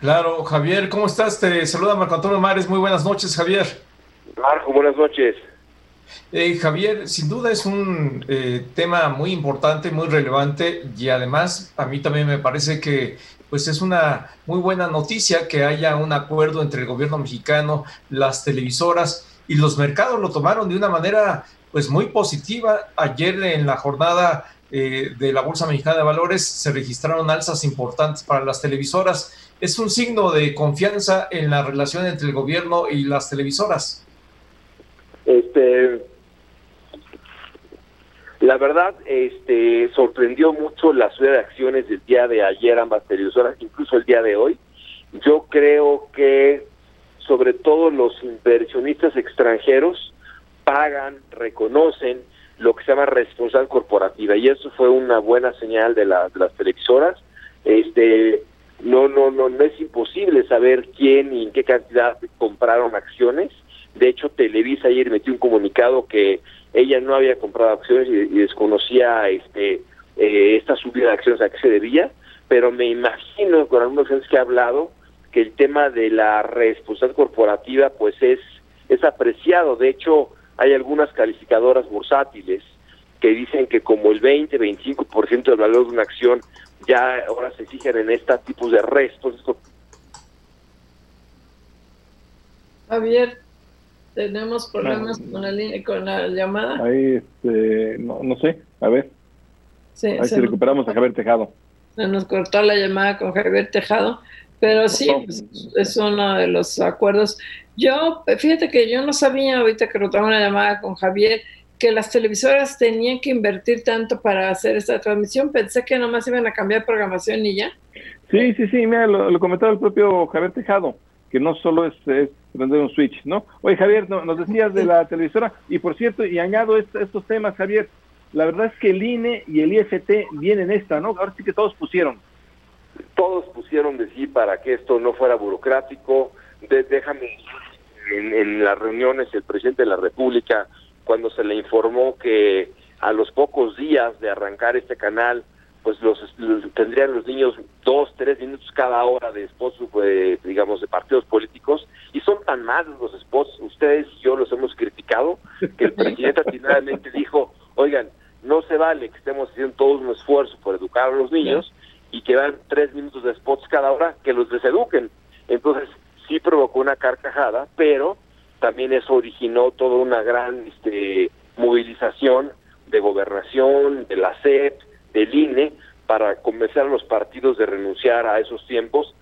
Claro, Javier, ¿cómo estás? Te saluda Marco Antonio Mares. Muy buenas noches, Javier. Marco, buenas noches. Eh, Javier, sin duda es un eh, tema muy importante, muy relevante y además a mí también me parece que pues es una muy buena noticia que haya un acuerdo entre el gobierno mexicano, las televisoras y los mercados lo tomaron de una manera pues muy positiva. Ayer en la jornada eh, de la Bolsa Mexicana de Valores se registraron alzas importantes para las televisoras. Es un signo de confianza en la relación entre el gobierno y las televisoras. Este, la verdad, este, sorprendió mucho la subida de acciones del día de ayer ambas televisoras, incluso el día de hoy. Yo creo que sobre todo los inversionistas extranjeros pagan, reconocen lo que se llama responsabilidad corporativa y eso fue una buena señal de, las televisoras. Este, no, no, no, no es imposible saber quién y en qué cantidad compraron acciones. De hecho, Televisa ayer metió un comunicado que ella no había comprado acciones y, desconocía este eh, esta subida de acciones a qué se debía, pero me imagino con algunos gente que ha hablado que el tema de la responsabilidad corporativa pues es es apreciado. De hecho, hay algunas calificadoras bursátiles que dicen que como el 20-25% del valor de una acción ya ahora se fijan en este tipo de restos. Javier, tenemos problemas con, la, con la llamada. Ahí, este, no, no sé, a ver. Sí, Ahí si recuperamos a Javier Tejado. Se nos cortó la llamada con Javier Tejado, pero sí, es uno de los acuerdos. Yo, fíjate que yo no sabía ahorita que rotaba una llamada con Javier que las televisoras tenían que invertir tanto para hacer esta transmisión. Pensé que nomás iban a cambiar programación y ya. Sí, sí, sí, mira, lo, comentaba el propio Javier Tejado, que no solo es, prender un switch, ¿no? Oye, Javier, nos decías de la televisora, y por cierto, y añado estos temas, Javier, la verdad es que el INE y el IFT vienen esta, ¿no? Ahora sí que todos pusieron. Todos pusieron de sí para que esto no fuera burocrático. déjame, en, en las reuniones, el presidente de la República, cuando se le informó que a los pocos días de arrancar este canal, pues los, tendrían los niños dos, tres minutos cada hora de spots, eh, digamos, de partidos políticos, y son tan malos los spots, ustedes y yo los hemos criticado, que el presidente atinadamente dijo, oigan, no se vale que estemos haciendo todo un esfuerzo por educar a los niños y que dan tres minutos de spots cada hora, que los deseduquen. Entonces, sí provocó una carcajada, pero también eso originó toda una gran este, movilización de gobernación, de la SEP, del INE, para convencer a los partidos de renunciar a esos tiempos,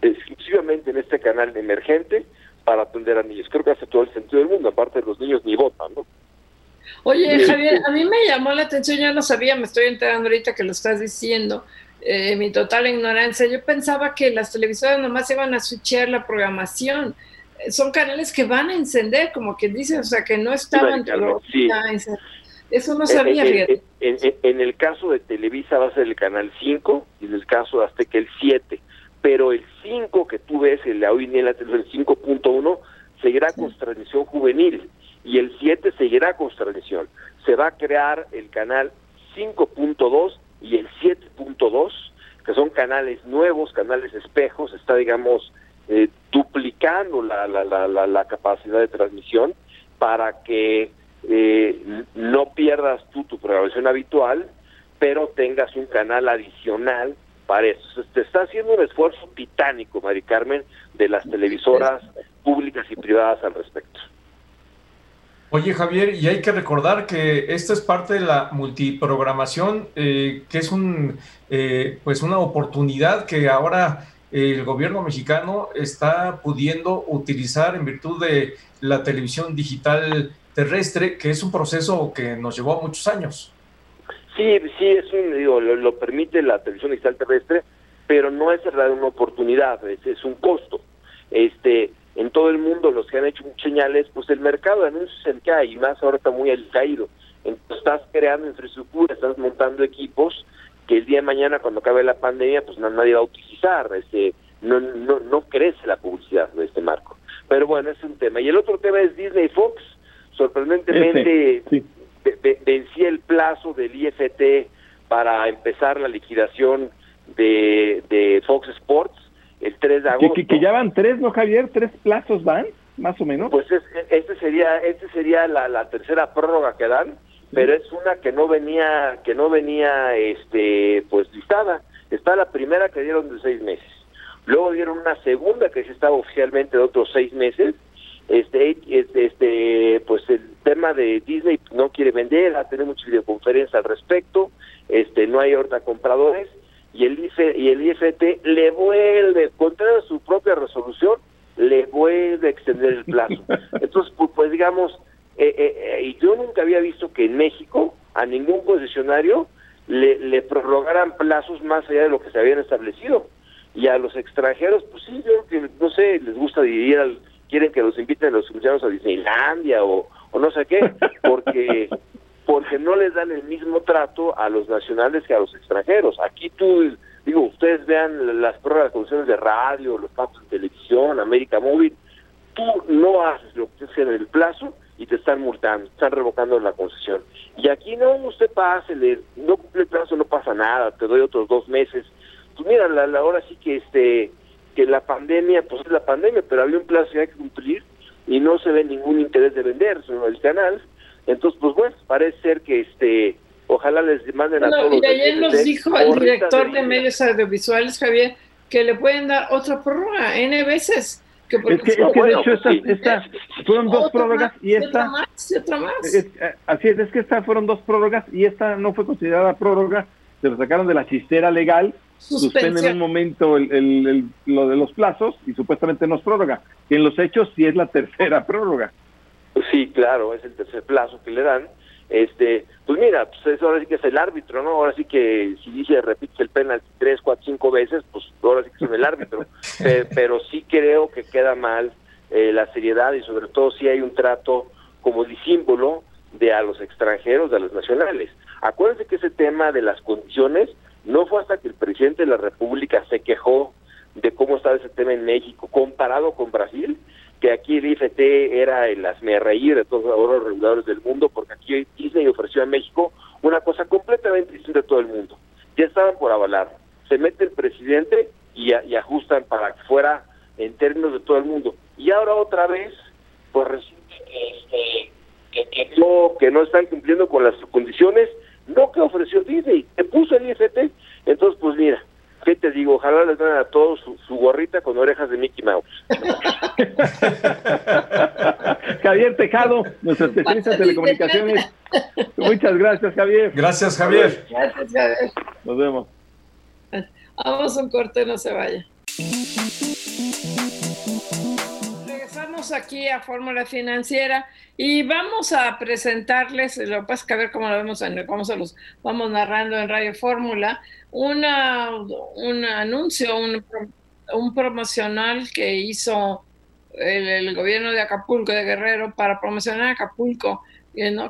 exclusivamente en este canal emergente, para atender a niños. Creo que hace todo el sentido del mundo, aparte de los niños ni votan, ¿no? Oye, Javier, a mí me llamó la atención, yo no sabía, me estoy enterando ahorita que lo estás diciendo, eh, mi total ignorancia. Yo pensaba que las televisoras nomás iban a switchear la programación. Son canales que van a encender, como que dicen, o sea, que no estaban. Sí, Eso no sabía, en, en, en, el caso de Televisa va a ser el canal 5 y en el caso de Azteca el 7. Pero el 5 que tú ves, el hoy en la televisión, el 5.1, seguirá con transmisión juvenil y el 7 seguirá con transmisión. Se va a crear el canal 5.2 y el 7.2, que son canales nuevos, canales espejos, está, digamos, eh, duplicando la, la, la, la, capacidad de transmisión para que eh, no pierdas tú tu programación habitual, pero tengas un canal adicional para eso. Se está haciendo un esfuerzo titánico, Mari Carmen, de las televisoras públicas y privadas al respecto. Oye Javier, y hay que recordar que esta es parte de la multiprogramación, eh, que es un, eh, pues una oportunidad que ahora el gobierno mexicano está pudiendo utilizar en virtud de la televisión digital terrestre, que es un proceso que nos llevó muchos años. Sí, sí, es un, digo, lo, permite la televisión digital terrestre, pero no es una oportunidad, es, es un costo. Este, en todo el mundo los que han hecho señales, pues el mercado de anuncios es el que hay, y más ahora está muy caído. Entonces estás creando infraestructura, estás montando equipos que el día de mañana cuando acabe la pandemia, pues nadie va a utilizar, este, no, no, no crece la publicidad de este marco. Pero bueno, es un tema. Y el otro tema es Disney Fox, sorprendentemente vencía el plazo del IFT para empezar la liquidación de, de Fox Sports el 3 de agosto. Que, ya van tres, ¿no, Javier? ¿Tres plazos van, más o menos? Pues es, este sería, este sería la, tercera prórroga que dan, pero es una que no venía, que no venía, este, pues listada. Está la primera que dieron de seis meses. Luego dieron una segunda que sí estaba oficialmente de otros seis meses. Este, este, este, pues el tema de Disney no quiere vender, ha tenido muchas videoconferencias al respecto, este, no hay ahorita compradores y el IFE, y el IFT le vuelve, contra su propia resolución, le vuelve a extender el plazo. Entonces, pues, pues digamos, eh, eh, eh, y yo nunca había visto que en México a ningún concesionario le, le prorrogaran plazos más allá de lo que se habían establecido. Y a los extranjeros, pues sí, yo que no sé, les gusta dividir, al, quieren que los inviten los mexicanos a Disneylandia o, o no sé qué, porque porque no les dan el mismo trato a los nacionales que a los extranjeros. Aquí tú, digo, ustedes vean las pruebas de condiciones de radio, los pactos de televisión, América Móvil, tú no haces lo que tienes en el plazo y te están multando, están revocando la concesión. Y aquí no, usted pase, no cumple el plazo, no pasa nada, te doy otros dos meses. Pues mira, la, la, ahora sí que este que la pandemia, pues es la pandemia, pero había un plazo que hay que cumplir y no se ve ningún interés de vender, sino el canal entonces, pues bueno, parece ser que este, ojalá les manden a todos. Y ayer nos dijo el director de, medios audiovisuales, Javier, que le pueden dar otra prórroga N veces. Que es que, es que de hecho esta, fueron dos prórrogas y esta... Otra más, y otra más. Eh, así es, es que esta fueron dos prórrogas y esta no fue considerada prórroga se lo sacaron de la chistera legal, suspenden un momento el, lo de los plazos y supuestamente no es prórroga, que en los hechos sí es la tercera prórroga. Sí, claro, es el tercer plazo que le dan. Este, pues mira, pues eso ahora sí que es el árbitro, ¿no? Ahora sí que si dice repite el penalti tres, cuatro, cinco veces, pues ahora sí que es el árbitro. pero, sí creo que queda mal eh, la seriedad y sobre todo si hay un trato como disímbolo de a los extranjeros, de a los nacionales. Acuérdense que ese tema de las condiciones no fue hasta que el presidente de la República se quejó de cómo estaba ese tema en México comparado con Brasil, que aquí el IFT era el reír de todos los reguladores del mundo, porque aquí Disney ofreció a México una cosa completamente distinta a todo el mundo. Ya estaban por avalar. Se mete el presidente y, ajustan para que fuera en términos de todo el mundo. Y ahora otra vez, pues resulta que, este, no, que no están cumpliendo con las condiciones no que ofreció Disney, que puso el IFT. Entonces, pues mira, ¿qué te digo? Ojalá les den a todos su, gorrita con orejas de Mickey Mouse. Javier Tejado, nuestro especialista en telecomunicaciones. Muchas gracias, Javier. Gracias, Javier. Gracias, Javier. Nos vemos. Vamos a un corte, no se vaya aquí a Fórmula Financiera y vamos a presentarles, lo que pasa es que a ver cómo lo vemos, en, cómo se los vamos narrando en Radio Fórmula, una, un anuncio, un, un promocional que hizo el, gobierno de Acapulco, de Guerrero, para promocionar Acapulco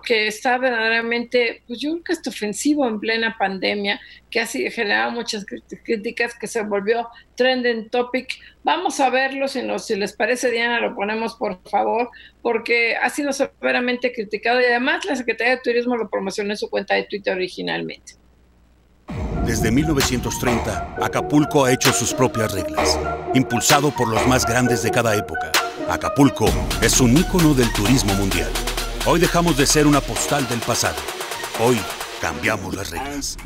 que está verdaderamente, pues yo creo que es ofensivo en plena pandemia, que ha generado muchas críticas, que se volvió trending topic. Vamos a verlo, si, si les parece, Diana, lo ponemos por favor, porque ha sido severamente criticado y además la Secretaría de Turismo lo promocionó en su cuenta de Twitter originalmente. Desde 1930, Acapulco ha hecho sus propias reglas, impulsado por los más grandes de cada época. Acapulco es un ícono del turismo mundial Hoy dejamos de ser una postal del pasado. Hoy cambiamos las reglas.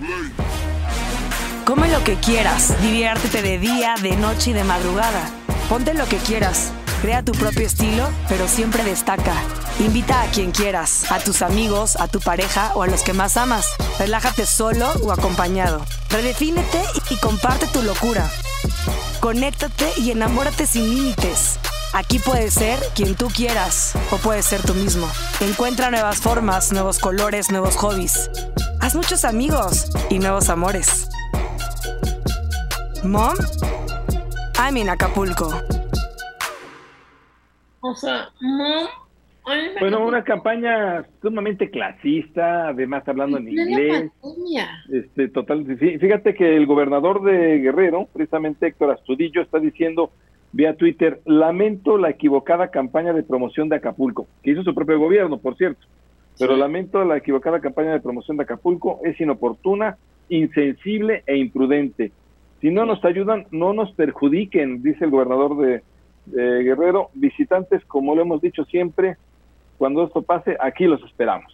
Come lo que quieras, diviértete de día, de noche y de madrugada. Ponte lo que quieras. Crea tu propio estilo, pero siempre destaca. Invita a quien quieras, a tus amigos, a tu pareja o a los que más amas. Relájate solo o acompañado. Redefínete y comparte tu locura. Conéctate y enamórate sin límites. Aquí puedes ser quien tú quieras o puedes ser tú mismo. Encuentra nuevas formas, nuevos colores, nuevos hobbies. Haz muchos amigos y nuevos amores. Mom, I'm in Acapulco. O sea, mom, bueno, una campaña sumamente clasista, además hablando en inglés. Este, total, fíjate que el gobernador de Guerrero, precisamente Héctor Astudillo, está diciendo vía Twitter, lamento la equivocada campaña de promoción de Acapulco, que hizo su propio gobierno, por cierto, pero lamento la equivocada campaña de promoción de Acapulco, es inoportuna, insensible e imprudente. Si no nos ayudan, no nos perjudiquen, dice el gobernador de, Guerrero. Visitantes, como lo hemos dicho siempre, cuando esto pase, aquí los esperamos.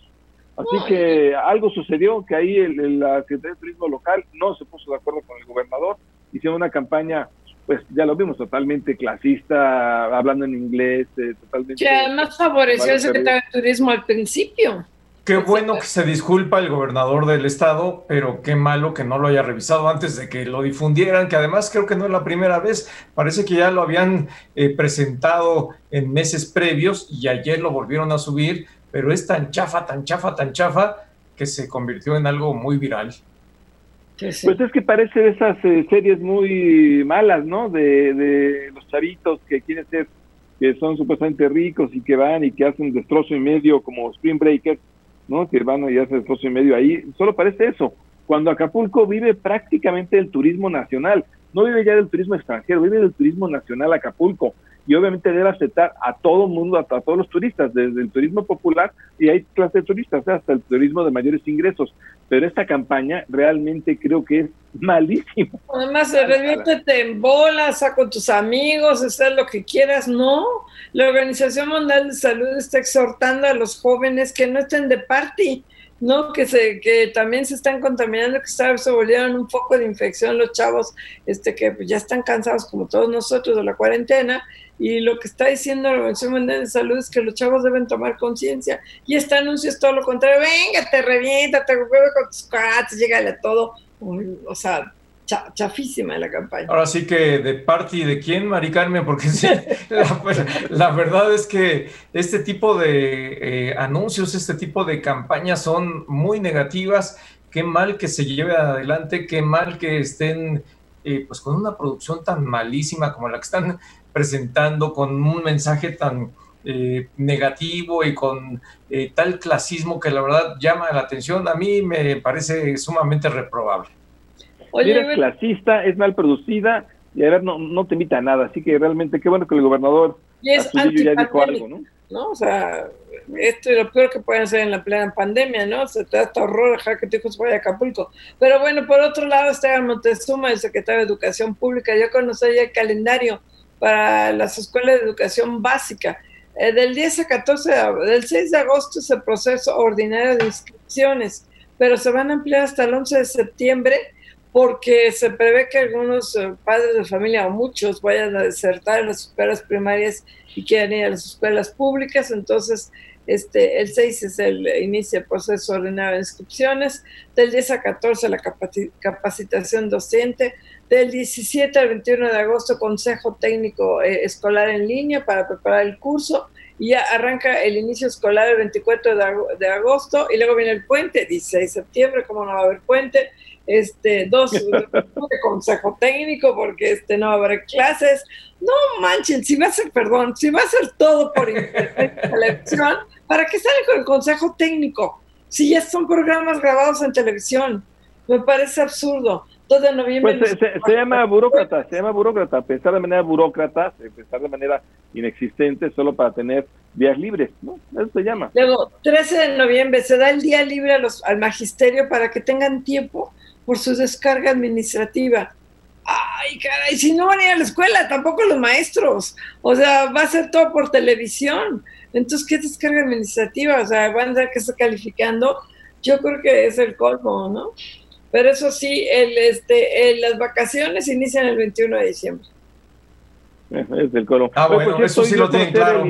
Así que algo sucedió que ahí el, la Secretaría de Turismo local no se puso de acuerdo con el gobernador, hicieron una campaña pues ya lo vimos totalmente clasista, hablando en inglés, eh, totalmente... Que además favoreció el secretario de Turismo al principio. Qué bueno que se disculpa el gobernador del estado, pero qué malo que no lo haya revisado antes de que lo difundieran, que además creo que no es la primera vez, parece que ya lo habían eh, presentado en meses previos y ayer lo volvieron a subir, pero es tan chafa, tan chafa, tan chafa, que se convirtió en algo muy viral. Pues es que parece de esas eh, series muy malas, ¿no? De, de los chavitos que quieren ser, que son supuestamente ricos y que van y que hacen destrozo y medio como Spring Breakers, ¿no? Que van y hacen destrozo y medio ahí. Solo parece eso. Cuando Acapulco vive prácticamente el turismo nacional, no vive ya del turismo extranjero, vive del turismo nacional Acapulco y obviamente debe aceptar a todo el mundo, a, todos los turistas, desde el turismo popular y hay clases de turistas, hasta el turismo de mayores ingresos. Pero esta campaña realmente creo que es malísima. Además, reviértete en bolas, con tus amigos, hacer lo que quieras, no. La Organización Mundial de Salud está exhortando a los jóvenes que no estén de party, ¿no? Que, se, que también se están contaminando, que se volvieron un foco de infección los chavos, este, que pues, ya están cansados como todos nosotros de la cuarentena, y lo que está diciendo la Organización Mundial de Salud es que los chavos deben tomar conciencia, y este anuncio es todo lo contrario, venga, te revienta, te con tus cuates, llegale a todo, o sea, chafísima la campaña. Ahora sí que de parte de quién, Mari Carmen, porque la, verdad es que este tipo de eh, anuncios, este tipo de campañas son muy negativas. Qué mal que se lleve adelante, qué mal que estén eh, pues con una producción tan malísima como la que están presentando, con un mensaje tan eh, negativo y con tal clasismo que la verdad llama la atención. A mí me parece sumamente reprobable. Oye, eres clasista, es mal producida y a ver, no, no te invita a nada. Así que realmente qué bueno que el gobernador ya dijo algo, ¿no? ¿no? O sea, esto es lo peor que pueden hacer en la plena pandemia, ¿no? Se te da hasta horror dejar que tu hijo se vaya a Acapulco. Pero bueno, por otro lado está Montezuma, el secretario de Educación Pública. Yo conocí ya el calendario para las escuelas de educación básica. Eh, del 10 a 14, del 6 de agosto es el proceso ordinario de inscripciones, pero se van a ampliar hasta el 11 de septiembre porque se prevé que algunos eh, padres de familia o muchos vayan a desertar en las escuelas primarias y quieran ir a las escuelas públicas, entonces este, el 6 es el inicio del proceso ordenado de inscripciones, del 10 a 14 la capacitación docente, del 17 al 21 de agosto consejo técnico eh, escolar en línea para preparar el curso, y ya arranca el inicio escolar el 24 de, agosto y luego viene el puente, 16 de septiembre, como no va a haber puente, este, dos de consejo técnico porque este, no haber clases. No manchen, si va a ser, perdón, si va a ser todo por televisión, ¿para qué sale con el consejo técnico? Si ya son programas grabados en televisión, me parece absurdo. Todo de noviembre. Pues se, llama burócrata, se llama burócrata, pensar de manera burócrata, pensar de manera inexistente solo para tener días libres, ¿no? Eso se llama. Luego, 13 de noviembre, se da el día libre a los, al magisterio para que tengan tiempo por su descarga administrativa. Ay, caray, si no van a ir a la escuela, tampoco los maestros. O sea, va a ser todo por televisión. Entonces, ¿qué descarga administrativa? O sea, van a ver que está calificando. Yo creo que es el colmo, ¿no? Pero eso sí, el, este, las vacaciones inician el 21 de diciembre. Es el colmo. Ah, bueno, eso sí lo tienen claro.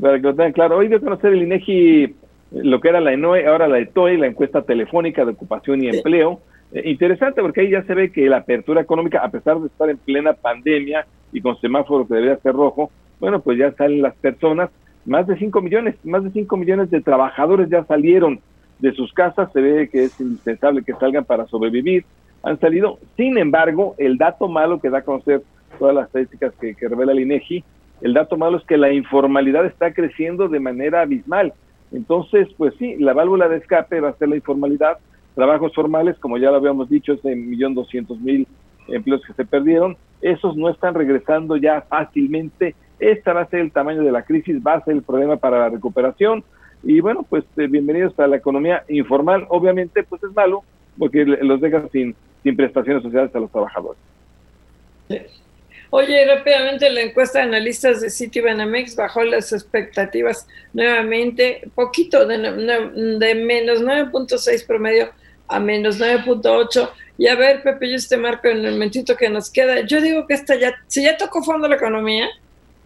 para que lo tengan claro. Hoy de conocer el INEGI, lo que era la ENOE, ahora la ETOE, la encuesta telefónica de ocupación y empleo. Interesante porque ahí ya se ve que la apertura económica, a pesar de estar en plena pandemia y con semáforo que debería ser rojo, bueno, pues ya salen las personas, más de 5 millones, más de 5 millones de trabajadores ya salieron de sus casas, se ve que es indispensable que salgan para sobrevivir, han salido, sin embargo, el dato malo que da a conocer todas las estadísticas que, que revela el INEGI, el dato malo es que la informalidad está creciendo de manera abismal. Entonces, pues sí, la válvula de escape va a ser la informalidad, Trabajos formales, como ya lo habíamos dicho, millón doscientos mil empleos que se perdieron, esos no están regresando ya fácilmente. Esta va a ser el tamaño de la crisis, va a ser el problema para la recuperación. Y bueno, pues eh, bienvenidos a la economía informal. Obviamente, pues es malo porque los deja sin, sin prestaciones sociales a los trabajadores. Oye, rápidamente la encuesta de analistas de Citibanamex bajó las expectativas nuevamente, poquito de, de menos 9.6 promedio a menos 9.8. Y a ver, Pepe, yo este marco en el momentito que nos queda. Yo digo que esta ya, si ya tocó fondo la economía,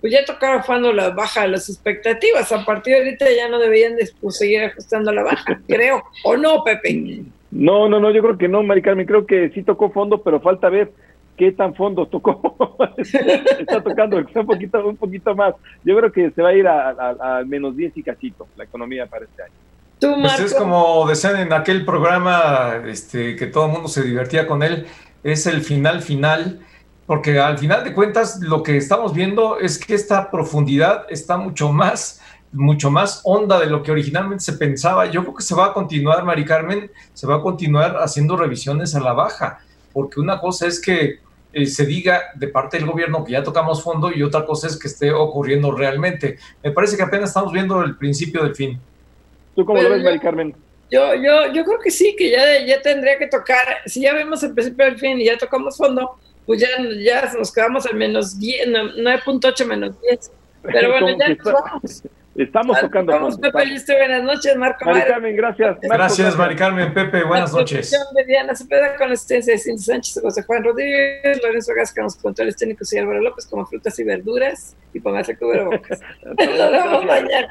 pues ya tocaba fondo la baja de las expectativas. A partir de ahorita ya no deberían de, pues, seguir ajustando la baja, creo. ¿O no, Pepe? No, no, no, yo creo que no, Mari Carmen. Creo que sí tocó fondo, pero falta ver qué tan fondo tocó. está tocando un poquito, un poquito más. Yo creo que se va a ir a, menos 10 y cachito la economía para este año. Pues es como decían en aquel programa este, que todo el mundo se divertía con él, es el final final, porque al final de cuentas lo que estamos viendo es que esta profundidad está mucho más, mucho más honda de lo que originalmente se pensaba. Yo creo que se va a continuar, Mari Carmen, se va a continuar haciendo revisiones a la baja, porque una cosa es que eh, se diga de parte del gobierno que ya tocamos fondo y otra cosa es que esté ocurriendo realmente. Me parece que apenas estamos viendo el principio del fin. ¿Tú cómo lo ves, Mari Carmen? Yo, yo, yo creo que sí, que ya, ya tendría que tocar, si ya vemos el principio del fin y ya tocamos fondo, pues ya, ya nos quedamos al menos 10, 9.8 menos 10. Pero bueno, ya nos vamos. Estamos tocando Vamos, Pepe Listo, buenas noches, Marco Mari Carmen, gracias. Marco, gracias, Mari Carmen, Pepe, buenas noches. de Diana Cepeda con la asistencia de Cindy Sánchez, José Juan Rodríguez, Lorenzo Gasca, los controles técnicos y Álvaro López como frutas y verduras y póngase cubrebocas. Nos vemos mañana.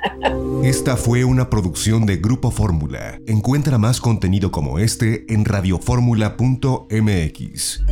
Esta fue una producción de Grupo Fórmula. Encuentra más contenido como este en radioformula.mx.